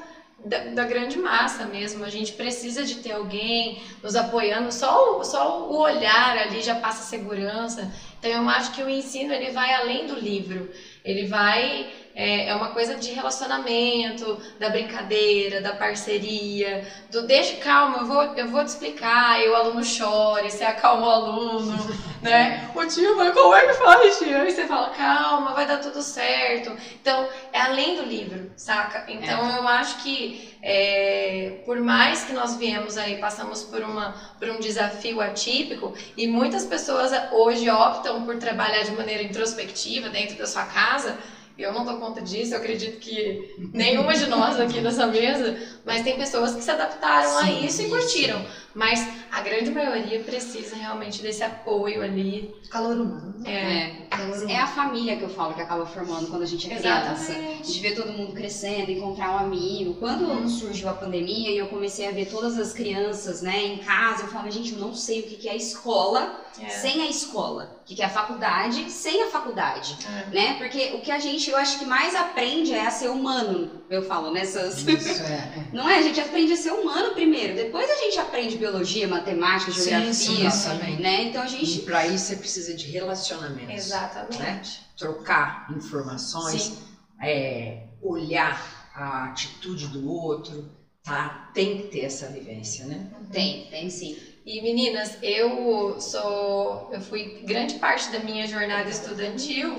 da, da grande massa mesmo. A gente precisa de ter alguém nos apoiando. Só, o- só o olhar ali já passa segurança. Então eu acho que o ensino ele vai além do livro. Ele vai é, é uma coisa de relacionamento, da brincadeira, da parceria, do deixa calma, eu vou, eu vou te explicar, aí o aluno chora, e você acalma o aluno, [laughs] né? O tio vai, como é que faz, tio? Aí você fala, calma, vai dar tudo certo. Então, é além do livro, saca? Então, eu acho que, é, por mais que nós viemos aí, passamos por, uma, por um desafio atípico, e muitas pessoas hoje optam por trabalhar de maneira introspectiva dentro da sua casa, eu não dou conta disso, eu acredito que nenhuma de nós aqui nessa mesa, mas tem pessoas que se adaptaram a Sim, isso e curtiram. Mas a grande maioria precisa realmente desse apoio ali. Calor humano. É, É. Calor humano. É a família que eu falo que acaba formando quando a gente é criança. Exatamente. De ver todo mundo crescendo, encontrar um amigo. Quando surgiu a pandemia e eu comecei a ver todas as crianças né, em casa, eu falava, gente, eu não sei o que que é a escola é, sem a escola. O que que é a faculdade sem a faculdade. é. Né? Porque o que a gente, eu acho que mais aprende é a ser humano. Eu falo nessas. Isso é. [laughs] Não é? A gente aprende a ser humano primeiro. Depois a gente aprende biologia, matemática, geografia. Sim, exatamente. Né? Então a E gente. para isso você precisa de relacionamentos. Exatamente. Trocar informações, é, olhar a atitude do outro, tá? Tem que ter essa vivência, né? Tem, tem sim. E meninas, eu sou. Eu fui grande parte da minha jornada estudantil.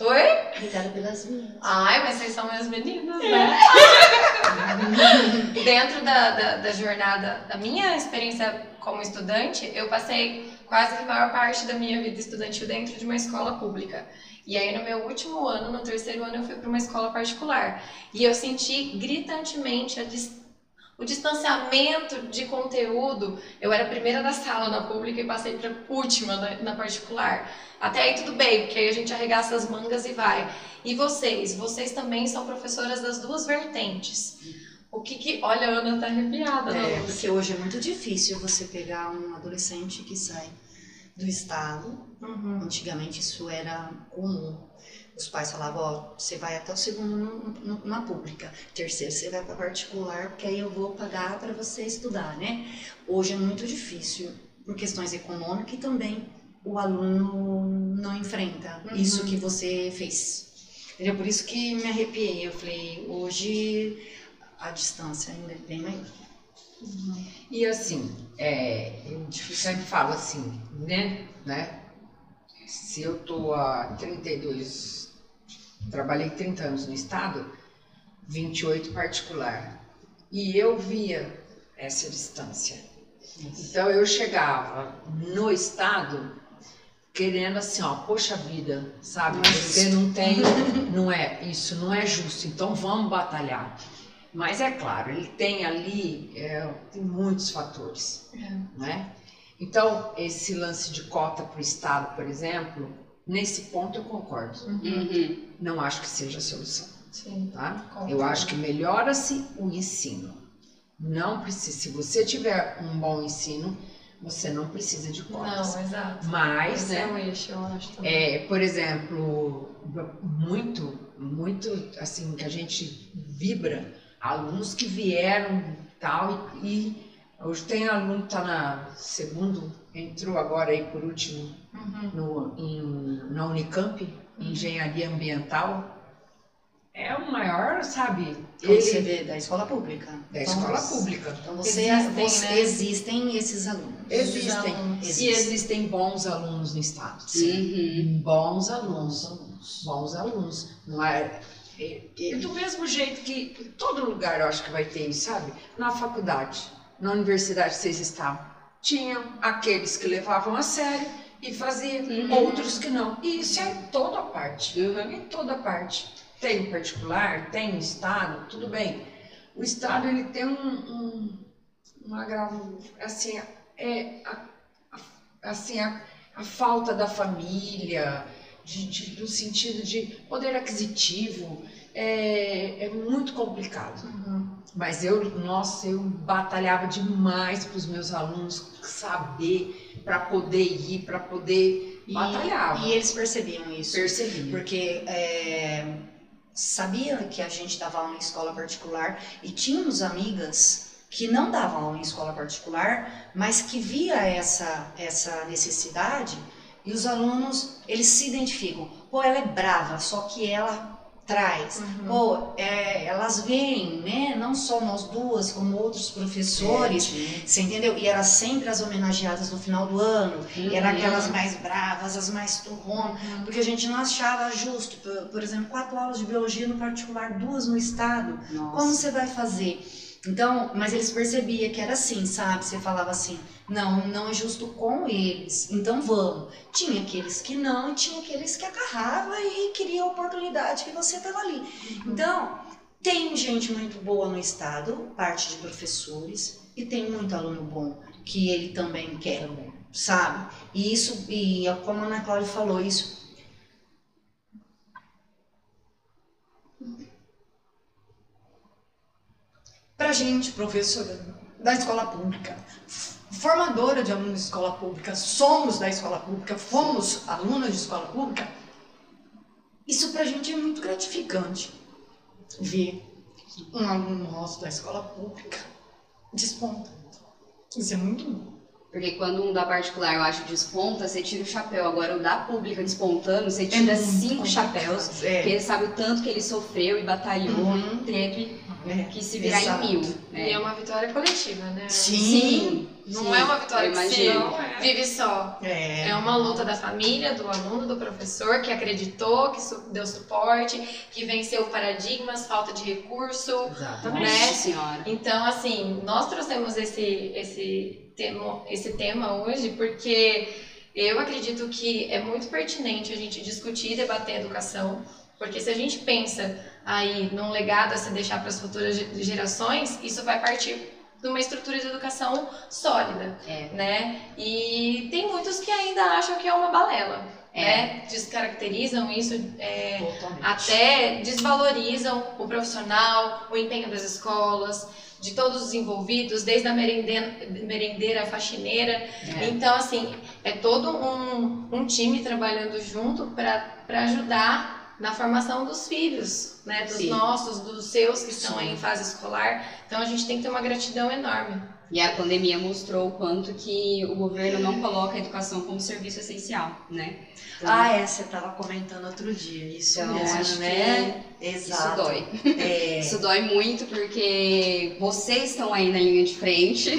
Oi? Obrigada pelas minhas. Ai, mas vocês são minhas meninas, né? [laughs] Dentro da, da, da jornada, da minha experiência como estudante, eu passei quase que a maior parte da minha vida estudantil dentro de uma escola pública. E aí, no meu último ano, no terceiro ano, eu fui para uma escola particular. E eu senti gritantemente a dis- o distanciamento de conteúdo. Eu era a primeira da sala na pública e passei para última na, na particular. Até aí tudo bem, porque aí a gente arregaça as mangas e vai. E vocês? Vocês também são professoras das duas vertentes. O que que... Olha, a Ana tá arrepiada. É, porque hoje é muito difícil você pegar um adolescente que sai do estado. Uhum. Antigamente isso era comum. Os pais falavam, ó, você vai até o segundo na pública, terceiro você vai para particular, porque aí eu vou pagar para você estudar, né? Hoje é muito difícil por questões econômicas e também o aluno não enfrenta Uhum. isso que você fez. Entendeu? Por isso que me arrepiei. Eu falei, hoje a distância ainda é bem maior. E assim, é, eu sempre falo assim, né, né? Se eu tô há 32, trabalhei 30 anos no estado, 28 particular. E eu via essa distância. Então eu chegava no estado querendo assim, ó, poxa vida, sabe? É Porque não tem, não é, isso não é justo, então vamos batalhar. Mas é claro, ele tem ali, é, tem muitos fatores, É. né? Então, esse lance de cota para o Estado, por exemplo, nesse ponto eu concordo. Uhum. Não acho que seja a solução. Sim. Tá? Concordo. Eu acho que melhora-se o ensino. Não precisa. Se você tiver um bom ensino, você não precisa de cotas. Não, exato. Mas, Esse é né, um eixo, eu acho também. é, por exemplo, muito, muito assim que a gente vibra alunos que vieram tal e, e hoje tem aluno que está na segundo entrou agora aí por último Uhum. no, em, na Unicamp, em engenharia ambiental. É o maior, sabe? Como você Ele vê, da escola pública. da Então, escola pública. Então você, Existem, você- né? existem esses alunos. Existem. alunos. E Existem. existem bons alunos no estado. Uhum. Bons alunos. Bons alunos. Não é, é- é do mesmo jeito que em todo lugar eu acho que vai ter sabe? Na faculdade, na universidade que vocês estavam, tinham aqueles que levavam a sério e faziam, Uhum. outros que não. E isso é em toda parte. Uhum. Em toda parte. Tem particular, tem Estado, tudo bem. O Estado ele tem um, um, um agravo, assim, é a, a- assim, a, a falta da família, de, de- no sentido de poder aquisitivo, é, é muito complicado. Uhum. Mas eu, nossa, eu batalhava demais para os meus alunos saber, para poder ir, para poder. E, Batalhava. e eles percebiam isso. Percebi. Porque é, sabia que a gente dava aula em escola particular e tínhamos amigas que não davam aula em escola particular, mas que via essa, essa necessidade e os alunos, eles se identificam. Pô, ela é brava, só que ela traz. Uhum. Pô, é, elas veem, né? Não só nós duas, como outros professores. Você entendeu? E eram sempre as homenageadas no final do ano. E eram Uhum. aquelas mais bravas, as mais turronas. Porque a gente não achava justo, por, por exemplo, quatro aulas de biologia no particular, duas no estado. Nossa. Como você vai fazer? Então, mas eles percebiam que era assim, sabe? Você falava assim, não, não é justo com eles, então vamos. Tinha aqueles que não e tinha aqueles que agarrava e queria a oportunidade que você tava ali. Então, tem gente muito boa no estado, parte de professores, e tem muito aluno bom que ele também quer sabe? E isso, e como a Ana Cláudia falou, isso. Pra gente, professora da escola pública, formadora de alunos de escola pública, somos da escola pública, fomos alunos de escola pública, isso pra gente é muito gratificante. Ver um aluno nosso da escola pública desponta. Isso é muito bom. Porque quando um da particular, eu acho, desponta, você tira o chapéu. Agora, o da pública despontando, você tira É cinco complicado. chapéus. Porque É. ele sabe o tanto que ele sofreu e batalhou Uhum. e teve É. que se virar Exato. em mil. E é uma vitória coletiva, né? Sim. Não sim, é uma vitória que se imagino. vive só. É. É uma luta da família, do aluno, do professor que acreditou, que deu suporte, que venceu paradigmas, falta de recurso. Exatamente. Né? Nossa senhora. Então, assim, nós trouxemos esse, esse, tema, esse tema hoje porque eu acredito que é muito pertinente a gente discutir e debater a educação, porque se a gente pensa aí num legado a se deixar para as futuras ge- gerações, isso vai partir de uma estrutura de educação sólida, É. né? E tem muitos que ainda acham que é uma balela, É. né? Descaracterizam isso, é, até desvalorizam o profissional, o empenho das escolas, de todos os envolvidos, desde a merendeira, merendeira à faxineira. É. Então, assim, é todo um, um time trabalhando junto para ajudar na formação dos filhos, né? Dos Sim. nossos, dos seus que estão aí em fase escolar. Então, a gente tem que ter uma gratidão enorme. E a pandemia mostrou o quanto que o governo não coloca a educação como serviço essencial, né? Então, Ah, é, você estava comentando outro dia, isso Então, mesmo, acho né? isso Exato. dói. É. [laughs] Isso dói muito porque vocês estão aí na linha de frente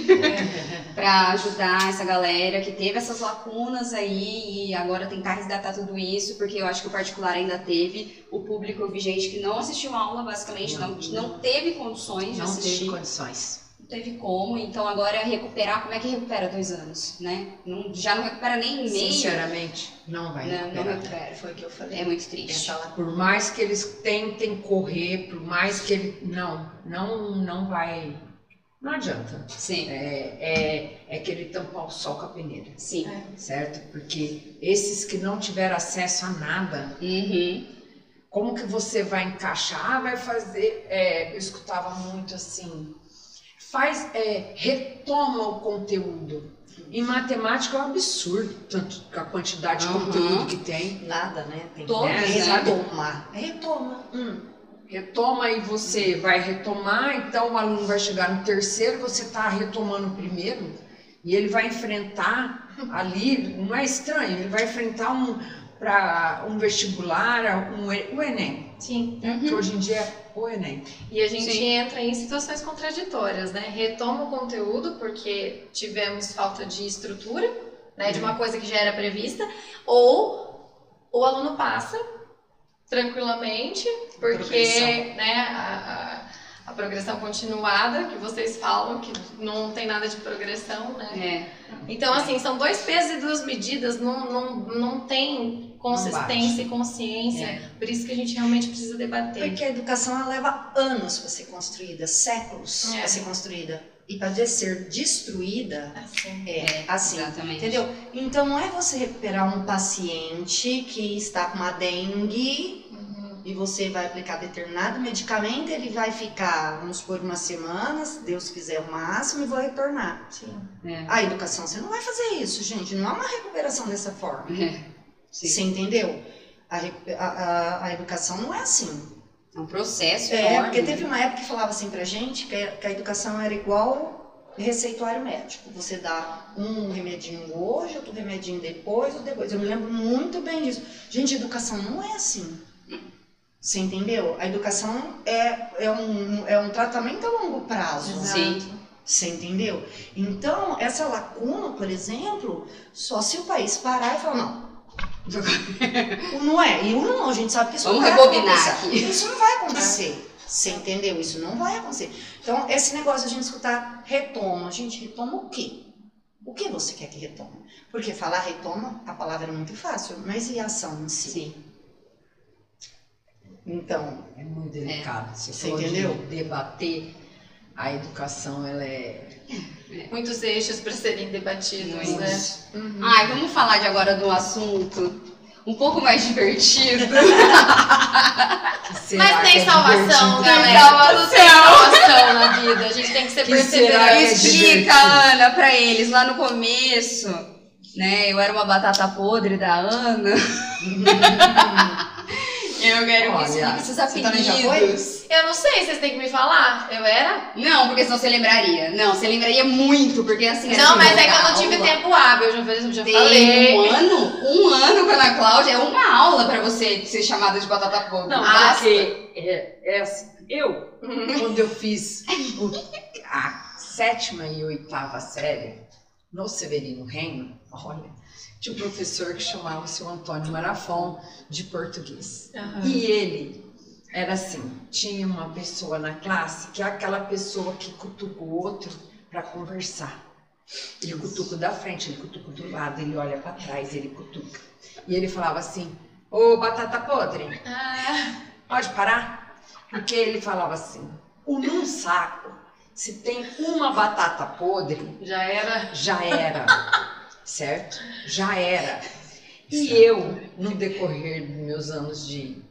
[laughs] para ajudar essa galera que teve essas lacunas aí e agora tentar resgatar tudo isso, porque eu acho que o particular ainda teve, o público eu vi gente que não assistiu a aula, basicamente, não, não teve condições de Não assistir. teve condições. Não teve como, então agora é recuperar, como é que recupera dois anos, né? Não, já não recupera nem meio. Sinceramente, não vai Não, não recuperar. recupera. Foi o que eu falei. É muito triste. Lá- Por mais que eles tentem correr, por mais que ele. Não, não, não vai. Não adianta. Sim, É, é, é querer tampar o sol com a peneira, sim. certo? Porque esses que não tiveram acesso a nada, Uhum. Como que você vai encaixar? Ah, vai fazer. é, eu escutava muito assim. Faz, é, retoma o conteúdo. Em matemática é um absurdo, tanto a quantidade de Uhum. conteúdo que tem. Nada, né? Tem que Todos, né? retomar. Retoma. Hum, retoma e você vai retomar, então o aluno vai chegar no terceiro, você está retomando o primeiro, e ele vai enfrentar ali, não é estranho, ele vai enfrentar um, pra, um vestibular, um, o Enem, Sim. que hoje em dia é o Enem. E a gente Sim. entra em situações contraditórias, né? Retoma o conteúdo porque tivemos falta de estrutura, né? De uma coisa que já era prevista, ou o aluno passa tranquilamente porque, né? A, a, a progressão continuada que vocês falam que não tem nada de progressão, né? É. Então, assim, são dois pesos e duas medidas, não, não, não tem consistência e consciência. É. Por isso que a gente realmente precisa debater. Porque a educação ela leva anos para ser construída, séculos É. para ser construída. E para ser destruída Assim. é assim. Exatamente. Entendeu? Então não é você recuperar um paciente que está com uma dengue. E você vai aplicar determinado medicamento, ele vai ficar, vamos supor, umas semanas, se Deus quiser o máximo, e vai retornar. Sim. É. A educação, você não vai fazer isso, gente. Não há uma recuperação dessa forma. É. Sim. Você entendeu? A, a, a- a educação não é assim. É um processo É, enorme. porque teve uma época que falava assim pra gente que a, que a educação era igual receituário médico. Você dá um remedinho hoje, outro remedinho depois, ou depois. Eu me lembro muito bem disso. Gente, educação não é assim. Você entendeu? A educação é, é, um, é um tratamento a longo prazo. Sim. Você entendeu? Então, essa lacuna, por exemplo, só se o país parar e falar, não. [laughs] não é, e o não, a gente sabe que isso Vamos não vai rebobinar acontecer. aqui. Isso não vai acontecer. [laughs] Você entendeu? Isso não vai acontecer. Então, esse negócio de a gente escutar retoma. Gente, retoma o quê? O que você quer que retome? Porque falar retoma, a palavra é muito fácil, mas e a ação em si? Sim. Então, É muito delicado. Você, Você falou de entendeu? debater a educação, ela é. Muitos eixos para serem debatidos, Muitos. né? Uhum. Ai, vamos falar de agora de um assunto um pouco mais divertido. [laughs] [laughs] Mas que tem é salvação, galera. Tudo tem salvação na vida. A gente tem que ser Que perseverante. é Explica. Ana, pra eles lá no começo. Né, eu era uma batata podre da Ana. [laughs] Eu quero que Olha, explique esses você também já foi? apelidos. Eu não sei, vocês têm que me falar. Eu era? Não, porque senão você lembraria. Não, você lembraria muito, porque assim. não, assim, mas é que eu não tive aula, tempo hábil. Eu já, já Tem falei. um ano, um ano com a Ana Cláudia é uma aula pra você ser chamada de batata podre. Não, Basta. Porque é, é assim, eu, quando eu fiz o- a sétima e oitava série no Severino Reino, olha, tinha um professor que chamava-se o Antônio Marafon, de português. Aham. E ele era assim, tinha uma pessoa na classe que é aquela pessoa que cutuca o outro para conversar. Ele cutuca da frente, ele cutuca do lado, ele olha para trás, ele cutuca. E ele falava assim, ô batata podre, Ah, Pode parar? Porque ele falava assim: o num saco, se tem uma batata podre, já era. já era. Certo? Já era. E eu, no decorrer dos meus anos de,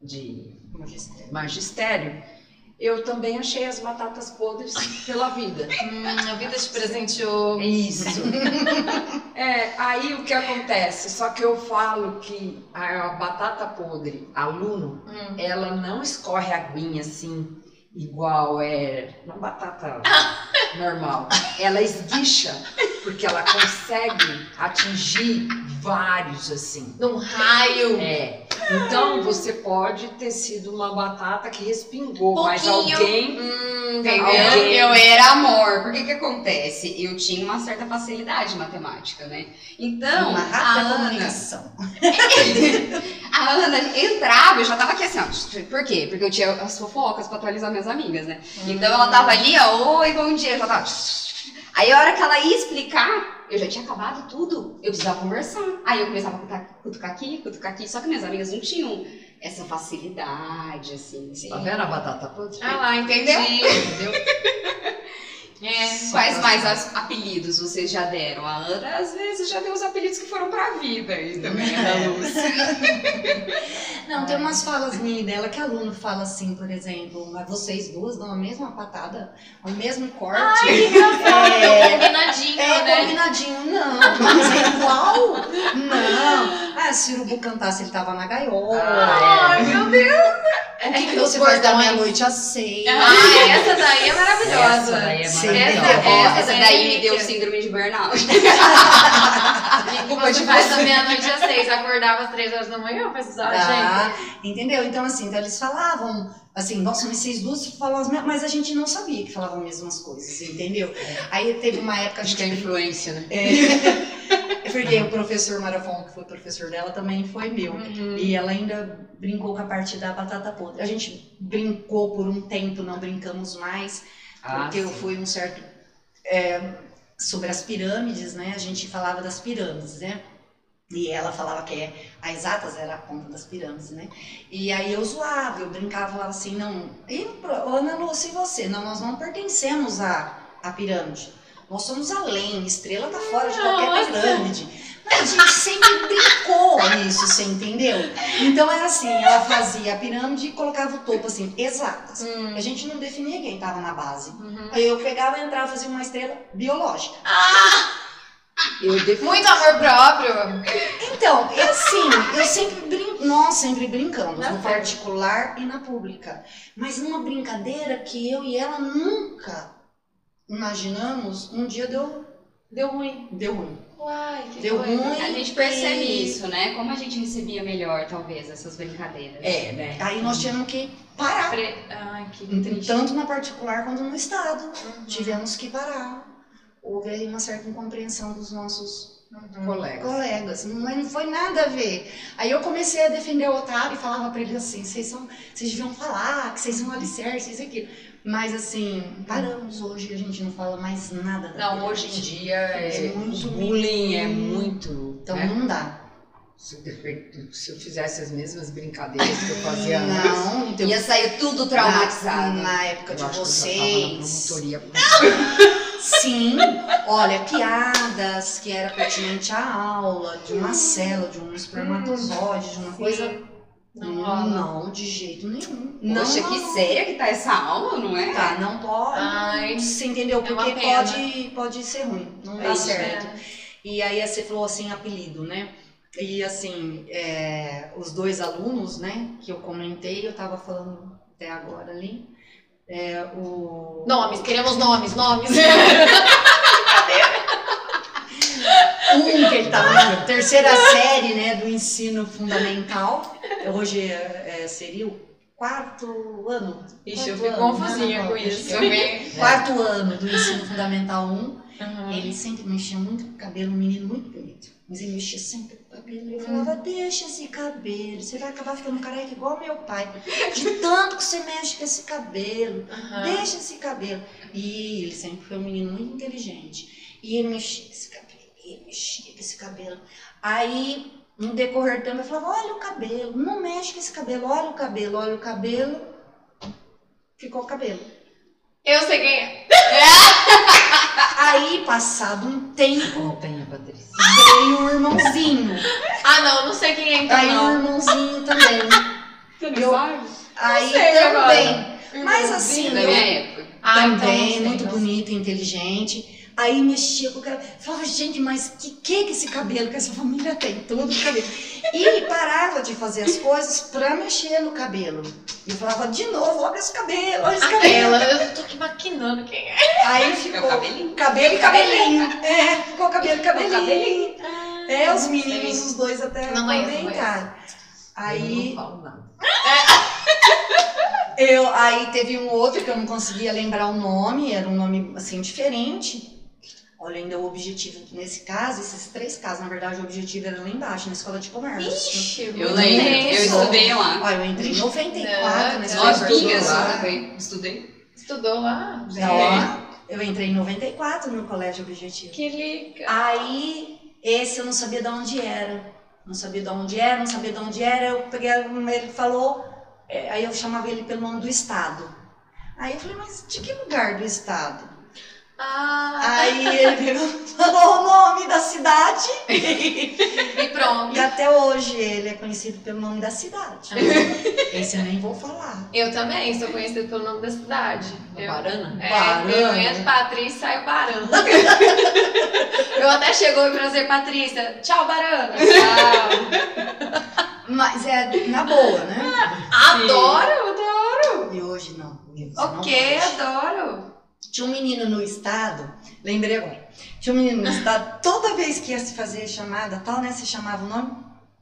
de magistério, eu também achei as batatas podres pela vida. [laughs] Hum, a vida te presenteou. Isso. [laughs] É, aí o que acontece? Só que eu falo que a batata podre, aluno, Hum. ela não escorre aguinha assim, igual é uma batata [laughs] normal. Ela esguicha, porque ela consegue atingir vários assim. Num raio. É. Então você pode ter sido uma batata que respingou, mas Pouquinho. alguém. Hum, Entendeu? Alguém- Eu era amor. Por que que acontece? Eu tinha uma certa facilidade em matemática, né? Então, uma a rápida Ana, comunicação. [laughs] a Ana entrava, eu já tava aqui assim, ó. Por quê? Porque eu tinha as fofocas pra atualizar minhas amigas, né? Então ela tava ali, ó, oi, bom dia, eu já tava. Aí a hora que ela ia explicar, eu já tinha acabado tudo. Eu precisava conversar. Aí eu começava a cutucar, cutucar aqui, cutucar aqui. Só que minhas amigas não tinham essa facilidade, assim. Tá vendo a batata podre? Ah lá, entendi. Entendeu? [laughs] É. Quais mais as- apelidos vocês já deram? A Ana, às vezes, já deu os apelidos que foram pra vida aí também, É. Ana Lúcia. [laughs] Não, tem umas falas minhas dela que aluno fala assim, por exemplo, mas vocês duas dão a mesma patada, o mesmo corte. Ai, que engraçado. [laughs] É. Combinadinho, É né? combinadinho, não, mas é igual. Não. Ah, se o urubu cantasse, ele tava na gaiola. Ai, meu Deus. O que, que É, você os faz da meia-noite às seis? Ah, essa daí é maravilhosa. Essa daí é maravilhosa. Essa- Ó, essa essa daí é me deu síndrome de burnout. [laughs] Você faz da meia-noite às seis, acordava às três horas da manhã pra precisar, Tá, entendeu? Então, assim, então eles falavam, assim, nossa, mas vocês duas falam as mesmas, mas a gente não sabia que falavam as mesmas coisas, entendeu? Aí teve uma época, Acho gente que é influência, né? É, [laughs] porque o professor Marafon, que foi professor dela, também foi meu. Uhum. E ela ainda brincou com a parte da batata podre. A gente brincou por um tempo, não brincamos mais, Ah, porque eu fui um certo. é, sobre as pirâmides, né? A gente falava das pirâmides, né? E ela falava que é, a exatas era a ponta das pirâmides, né? E aí eu zoava, eu brincava, falava assim, não. E pro- Ana Lúcia e você? Não, nós não pertencemos à, à pirâmide. Nós somos além, estrela tá fora de qualquer pirâmide. A gente sempre brincou isso, você entendeu? Então era assim, ela fazia a pirâmide e colocava o topo assim, exatas. Hum. A gente não definia quem estava na base. Uhum. Aí eu pegava, entrava, fazia uma estrela biológica. Eu defendo. Muito amor próprio. Então, é assim, eu sempre brin... nós sempre brincamos, Dá no certo. particular e na pública. Mas numa brincadeira que eu e ela nunca imaginamos, um dia deu, Deu ruim. deu ruim. Uai, que Deu coisa. ruim. A gente percebe E- isso, né? Como a gente recebia melhor, talvez, essas brincadeiras. É, né? Aí nós tivemos que parar. Pre- Ai, que triste. Tanto na particular quanto no estado. Uhum. Tivemos que parar. Houve aí uma certa incompreensão dos nossos Uhum. Colegas. colegas, mas não foi nada a ver. Aí eu comecei a defender o Otávio e falava pra ele assim, vocês são, vocês deviam falar, que vocês são alicerces, isso e aquilo. Mas assim, paramos hoje, a gente não fala mais nada. da Não, hoje em dia é, Muito o bullying é muito. Então né? não dá. Se, eu, se eu fizesse as mesmas brincadeiras que eu fazia antes, Não, então, Ia sair tudo traumatizado. Na, na época eu de acho que eu já tava na vocês. promotoria. Sim, olha, piadas que era pertinente à aula, de uma célula, de um espermatozoide, de uma Sim. coisa. Não rola. não, de jeito nenhum. Não, Poxa, não, que não. séria que tá essa aula, não é? Tá, não pode. Ai, Você entendeu? é Porque pena. pode, pode ser ruim, não dá Isso, certo. é. E aí você falou assim, apelido, né? E assim, é, os dois alunos, né, que eu comentei, eu tava falando até agora ali. É, o... Nomes, queremos nomes, nomes. [laughs] Um que ele tava na terceira série, né, do ensino fundamental. Hoje é, seria o quarto ano. Ixi, eu fico confusinha né, com isso. [laughs] Quarto ano do ensino fundamental 1. Uhum. Ele sempre mexia muito com o cabelo, um menino muito bonito. Mas ele mexia sempre com o cabelo. Eu falava, deixa esse cabelo, você vai acabar ficando careca igual meu pai. De tanto que você mexe com esse cabelo, Uhum. deixa esse cabelo. E ele sempre foi um menino muito inteligente. E ele mexia com esse cabelo, mexia com esse cabelo. Aí, no decorrer do tempo, eu falava, olha o cabelo, não mexe com esse cabelo, olha o cabelo, olha o cabelo. Ficou o cabelo. Eu sei quem é. [laughs] Aí, passado um tempo, Contenha, Patrícia. veio o irmãozinho. Ah, não, não sei quem é então Aí o não. irmãozinho também. Você Eu- sabe? Aí também. agora. Mas assim, minha época. Ah, então também, muito bonito, inteligente. Aí mexia com o cabelo. Falava, gente, mas que que que esse cabelo que essa família tem? Todo o cabelo. E parava de fazer as coisas pra mexer no cabelo. E eu falava, de novo, olha esse cabelo, olha esse cabelo. Aquela, eu tô aqui maquinando quem é. Aí É ficou cabelinho. cabelo e cabelinho. É, ficou cabelo e cabelinho. cabelinho. É, os meninos, os dois até Não comentaram. Eu Aí não falo nada. Eu, aí teve um outro que eu não conseguia lembrar o nome, era um nome assim diferente. Olha, ainda o objetivo, nesse caso, esses três casos, na verdade, o objetivo era lá embaixo, na escola de comércio. Ixi, Eu lembro, eu estudei lá. Olha, eu entrei em 94 Não, na escola de comércio. também. Estudei. Estudou lá? Ó, Eu entrei em 94 no colégio objetivo. Que liga. Aí, esse eu não sabia de onde era. Não sabia de onde era, não sabia de onde era. Eu peguei, ele falou, é, aí eu chamava ele pelo nome do estado. Aí eu falei, mas de que lugar do estado? Ah, Aí ele pegou, falou o nome da cidade e pronto. e até hoje ele é conhecido pelo nome da cidade. Esse eu nem vou falar. Eu também sou conhecida pelo nome da cidade. Eu, Barana? é, Barana. eu entro Patrícia e saio Barana. [laughs] eu até chegou em prazer, Patrícia. Tchau, Barana. Tchau. Mas é na boa, né? adoro, adoro. E hoje não. Ok, pode. adoro. Tinha um menino no estado, lembrei agora. Tinha um menino no [laughs] estado, toda vez que ia se fazer chamada, tal, né? Se chamava o nome,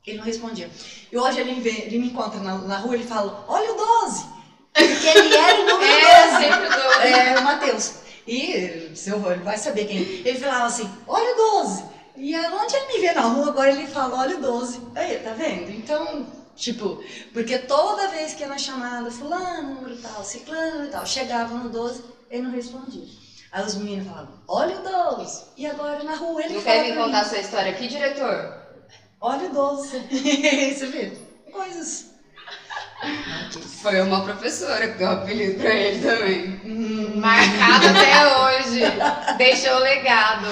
ele não respondia. E hoje ele, me vê- ele me encontra na, na rua, ele fala, olha o 12. Porque ele era o [laughs] número É, 12. sempre dou. É, o Matheus. E seu ele vai saber quem. Ele falava assim, olha o 12. E onde ele me vê na rua, agora ele fala, olha o 12. Aí, tá vendo? Então, tipo, porque toda vez que ia na chamada, fulano, número tal, ciclano e tal, chegava no 12, ele não respondia. Aí os meninos falavam, olha o 12. E agora na rua ele Não fala quer me contar sua história aqui, diretor? olha o 12. Você vê? Coisas. Foi uma professora que deu o apelido pra ele também. Hum, Marcado até hoje. Deixou legado.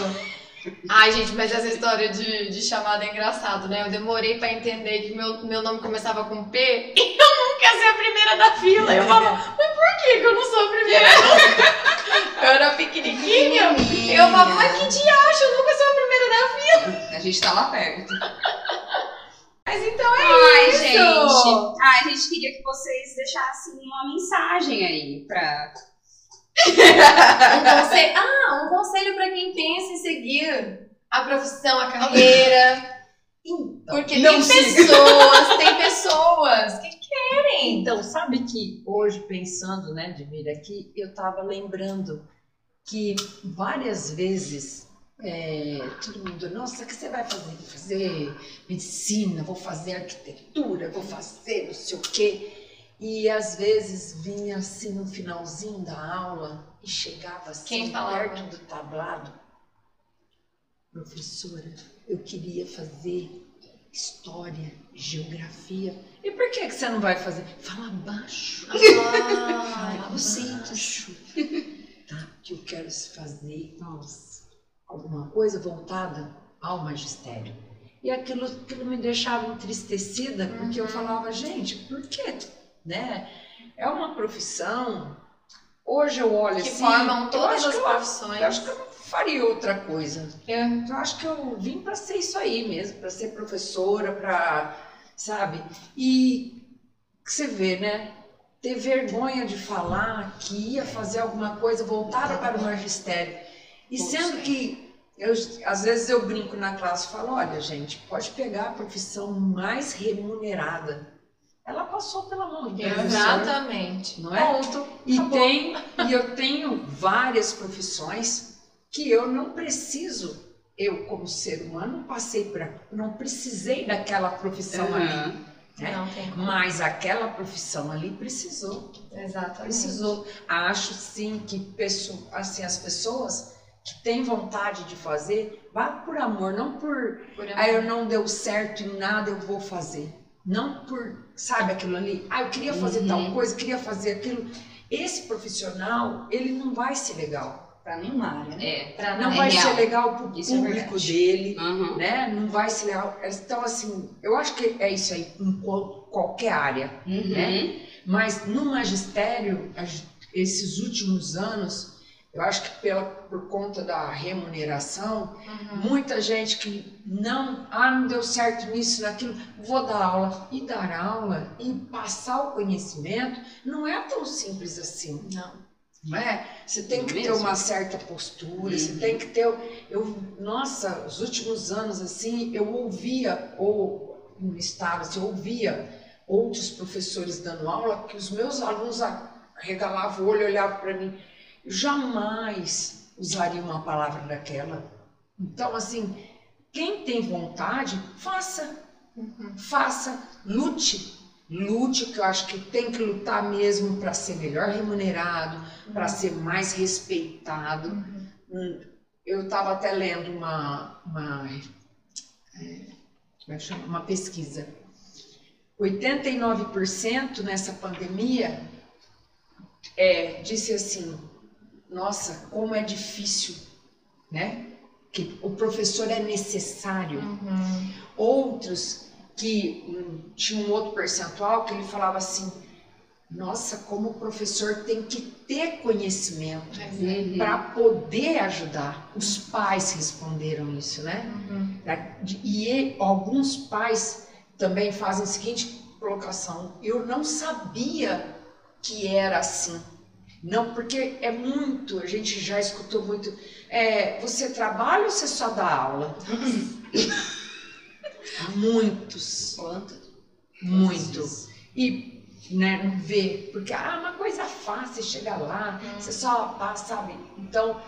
Ai, gente, mas essa história de, de chamada é engraçado, né? Eu demorei pra entender que meu, meu nome começava com P e eu nunca ia ser a primeira da fila. Eu falava, mas por que, que eu não sou a primeira? [laughs] Eu era pequenininha. Eu falava, mas que diacho, eu nunca sou a primeira da fila. A gente tá lá perto. Mas então é Ai, isso. gente. Ai, a gente queria que vocês deixassem uma mensagem aí pra. [laughs] Um conselho, ah, um conselho pra quem pensa seguir a profissão, a carreira. [laughs] Então, Porque Não tem siga. pessoas, tem pessoas que querem. Então, sabe que hoje, pensando, né, de vir aqui, eu estava lembrando que várias vezes é, todo mundo, nossa, o que você vai fazer? Vou fazer medicina, vou fazer arquitetura, vou fazer não sei o quê. E às vezes vinha assim no finalzinho da aula e chegava assim Quem falava? perto do tablado. Professora, eu queria fazer história, geografia. E por que, que você não vai fazer? Fala baixo. Ah, eu sinto. baixo. Tá? Que eu quero fazer, nossa, alguma coisa voltada ao magistério. E aquilo, aquilo me deixava entristecida, porque eu falava, gente, por quê? Né? É uma profissão. Hoje eu olho que assim. formam eu todas as que profissões. eu acho que eu não faria outra coisa. É. Eu acho que eu vim para ser isso aí mesmo, para ser professora, para, sabe? E você vê, né? Ter vergonha de falar que ia fazer alguma coisa voltada para o magistério. E sendo que eu, às vezes eu brinco na classe e falo, olha, gente, pode pegar a profissão mais remunerada. Ela passou pela mão de professor, Exatamente. não é? Ponto. E Acabou. tem, e eu tenho várias profissões que eu não preciso, eu como ser humano passei por, não precisei daquela profissão ali, Aham. né? Não. Mas aquela profissão ali precisou, Exatamente. precisou. Acho sim que assim as pessoas que têm vontade de fazer, vá por amor, não por Por ah, eu não deu certo em nada, eu vou fazer. Não por, sabe aquilo ali? Ah, eu queria fazer Uhum. tal coisa, queria fazer aquilo. Esse profissional, ele não vai ser legal. Pra nenhuma área, né? É. Pra Não É vai real. ser legal pro Isso é público verdade. dele, Aham. né? Não vai ser legal. Então, assim, eu acho que é isso aí em qual- qualquer área. Uhum. Né? Mas no magistério, esses últimos anos, eu acho que pela, por conta da remuneração, Uhum. Muita gente que não, ah, não deu certo nisso, naquilo, vou dar aula. E dar aula e passar o conhecimento não é tão simples assim, Não. Não é? Você tem que ter Mesmo. uma certa postura, você Uhum. tem que ter. Eu, nossa, os últimos anos assim, eu ouvia, ou no estado, assim, eu ouvia outros professores dando aula que os meus alunos arregalavam o olho olhavam para mim. Eu jamais usaria uma palavra daquela. Então, assim, quem tem vontade, faça, Uhum. faça, lute. Lute, que eu acho que tem que lutar mesmo para ser melhor remunerado, para ser mais respeitado. Uhum. Hum, Eu estava até lendo uma, uma, é, é uma pesquisa. 89% nessa pandemia é, disse assim, nossa, como é difícil, né? Que o professor é necessário. Uhum. Outros que hum, tinha um outro percentual que ele falava assim, nossa, como o professor tem que ter conhecimento Uhum. para poder ajudar. Os pais responderam isso, né? Uhum. E e alguns pais também fazem a seguinte colocação: eu não sabia que era assim. Não, porque é muito, a gente já escutou muito. é, você trabalha ou você só dá aula? [laughs] Muitos, Quanto? muito. E né, não vê, porque ah, uma coisa fácil, chega lá, você só passa, sabe? Então,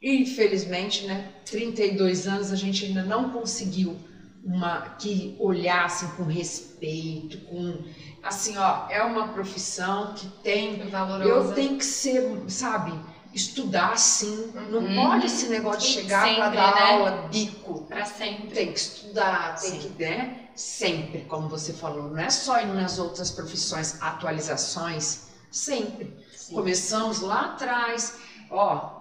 infelizmente, né, 32 anos a gente ainda não conseguiu uma que olhassem com respeito, com assim, ó, é uma profissão que tem Valorosa. eu tenho que ser, sabe, estudar sim. Não Uhum. pode esse negócio de chegar para dar né? aula bico. Pra sempre. Tem que estudar, tem Sim. que, né? Sempre, como você falou, não é só nas outras profissões, atualizações, sempre. Sim. Começamos lá atrás, ó,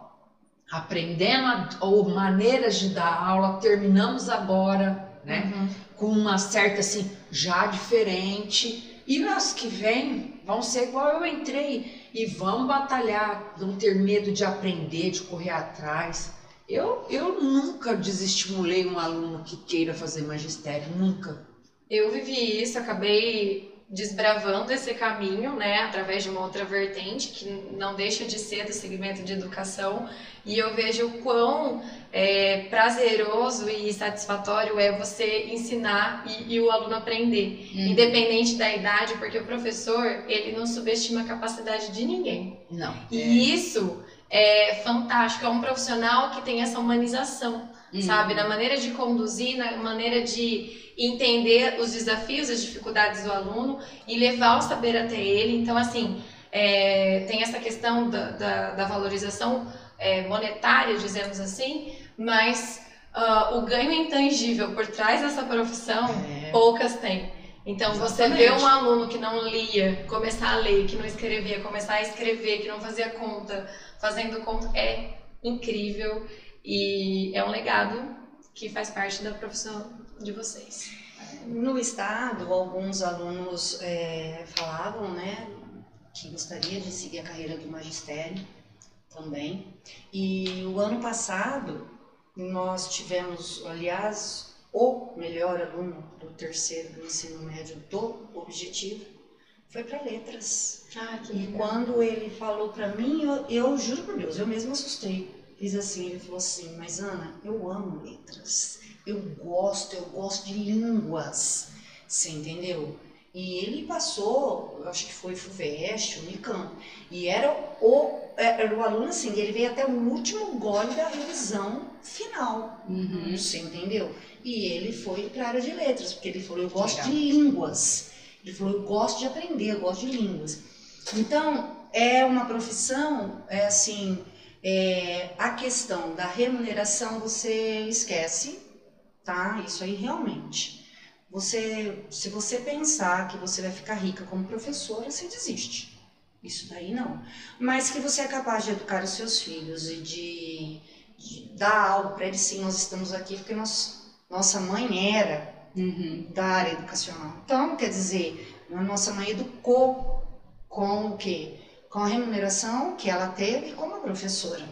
aprendendo a, ou maneiras de dar aula, terminamos agora, né? Uhum. com uma certa assim, já diferente. E as que vêm vão ser igual eu entrei e vão batalhar, não ter medo de aprender, de correr atrás. Eu, eu nunca desestimulei um aluno que queira fazer magistério, nunca. Eu vivi isso, acabei desbravando esse caminho, né, através de uma outra vertente que não deixa de ser do segmento de educação, e eu vejo o quão é, prazeroso e satisfatório é você ensinar e, e o aluno aprender, Uhum. independente da idade, porque o professor ele não subestima a capacidade de ninguém. Não. E isso é fantástico, é um profissional que tem essa humanização Uhum. sabe? Na maneira de conduzir, na maneira de entender os desafios, as dificuldades do aluno e levar o saber até ele. Então, assim, é, tem essa questão da, da, da valorização é, monetária, dizemos assim, mas ah, o ganho intangível por trás dessa profissão, É. poucas têm. Então, você Exatamente. vê um aluno que não lia, começar a ler, que não escrevia, começar a escrever, que não fazia conta, fazendo conta, é incrível e é um legado que faz parte da profissão de vocês. No estado, alguns alunos é, falavam, né, que gostaria de seguir a carreira do magistério também. E o ano passado nós tivemos, aliás, o melhor aluno do terceiro do ensino médio do objetivo foi para letras. Ah, que E quando ele falou pra mim, eu, eu juro por Deus, eu mesmo assustei. Fiz assim, ele falou assim, mas Ana, eu amo letras. Eu gosto, eu gosto de línguas. Você entendeu? E ele passou, eu acho que foi FUVEST, Unicamp. E era o, era o aluno assim, ele veio até o último gole da revisão final. Uhum. Você entendeu? E ele foi para a área de letras, porque ele falou, eu gosto Legal. de línguas. Ele falou, eu gosto de aprender, eu gosto de línguas. Então, é uma profissão, é assim, é, a questão da remuneração você esquece, tá? Isso aí realmente. Você, se você pensar que você vai ficar rica como professora, você desiste. Isso daí não. Mas que você é capaz de educar os seus filhos e de, de dar algo para eles, sim, nós estamos aqui porque nós, nossa mãe era Uhum. da área educacional. Então, quer dizer, a nossa mãe educou com o quê? Com a remuneração que ela teve como professora,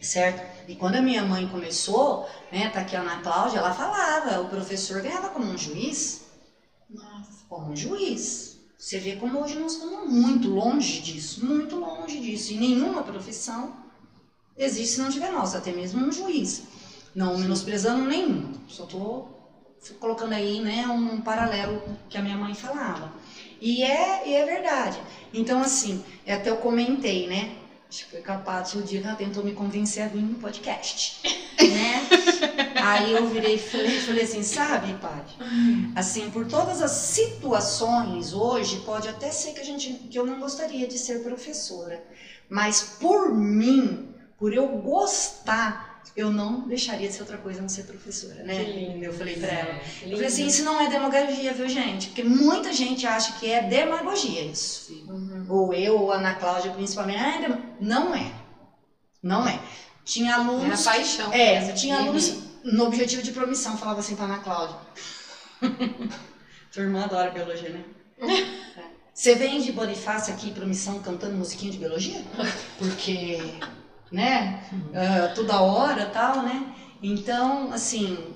certo? E quando a minha mãe começou, né, tá aqui a Ana Cláudia, ela falava, o professor ganhava como um juiz, Nossa. como um juiz. Você vê como hoje nós estamos muito longe disso, muito longe disso. E nenhuma profissão existe se não tiver nós, até mesmo um juiz. Não menosprezando nenhum, só estou colocando aí né, um paralelo que a minha mãe falava. E é, e é verdade. Então, assim, até eu comentei, né? Acho que foi capaz o dia que ela tentou me convencer a vir no podcast. [laughs] Né? Aí eu virei e falei, falei assim, sabe, pai? Assim, por todas as situações hoje, pode até ser que a gente que eu não gostaria de ser professora, mas por mim, por eu gostar, eu não deixaria de ser outra coisa não ser professora, né? Que lindo. Eu falei pra ela. É, Eu falei assim, isso não é demagogia, viu, gente? Porque muita gente acha que é demagogia isso. Uhum. Ou eu, ou a Ana Cláudia, principalmente. Ah, é não é. Não é. Tinha É alunos. paixão. É, tinha Uhum. alunos no objetivo de promissão, falava assim pra Ana Cláudia. [laughs] Tua irmã adora biologia, né? É. [laughs] Você vem de Bonifácio aqui, promissão, cantando musiquinha de biologia? [laughs] Porque, né? ah, toda hora tal, né? Então, assim,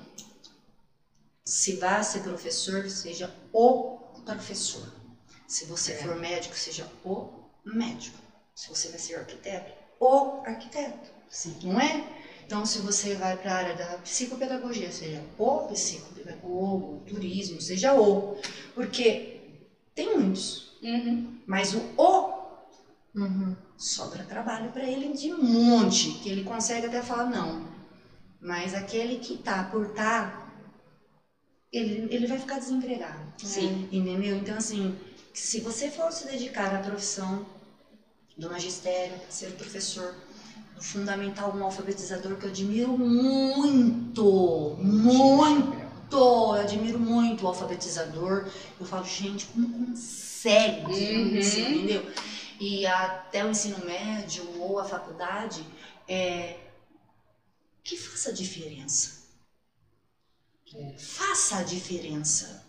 se vai ser professor, seja o professor. Se você É. for médico, seja o médico. Se você vai ser arquiteto, o arquiteto Sim. não é? Então, se você vai para a área da psicopedagogia, seja o psicopedagogo, o turismo, seja o. Porque tem muitos, Uhum. mas o o Uhum. Sobra trabalho para ele de um monte, que ele consegue até falar não. Mas aquele que tá por tá, ele, ele vai ficar desempregado. Sim. Entendeu? Então, assim, se você for se dedicar à profissão do magistério, ser professor, do fundamental, um alfabetizador que eu admiro muito, muito, eu admiro muito o alfabetizador. Eu falo, gente, como consegue? Uhum. Entendeu? E até o ensino médio ou a faculdade, é, que faça a diferença. É. Faça a diferença.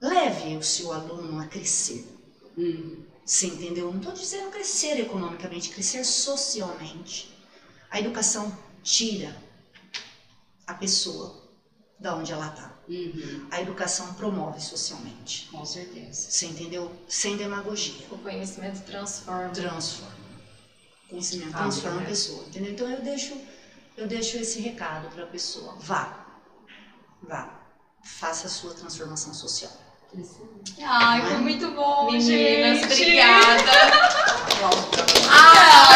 Leve o seu aluno a crescer. Uhum. Você entendeu? Não estou dizendo crescer economicamente, crescer socialmente. A educação tira a pessoa da onde ela está. Uhum. A educação promove socialmente. Com certeza. Você entendeu? Sem demagogia. O conhecimento transforma. Transforma. Conhecimento Ah, transforma a né? pessoa. Entendeu? Então eu deixo, eu deixo esse recado para a pessoa. Vá. Vá. Faça a sua transformação social. Ai, foi muito bom, Meninas, gente. obrigada. [laughs] Ah,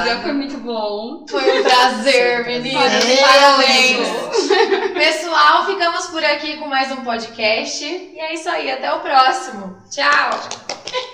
obrigada. Foi muito bom. Foi um prazer, meninas. Parabéns. Parabéns. Pessoal, ficamos por aqui com mais um podcast. E é isso aí, até o próximo. Tchau.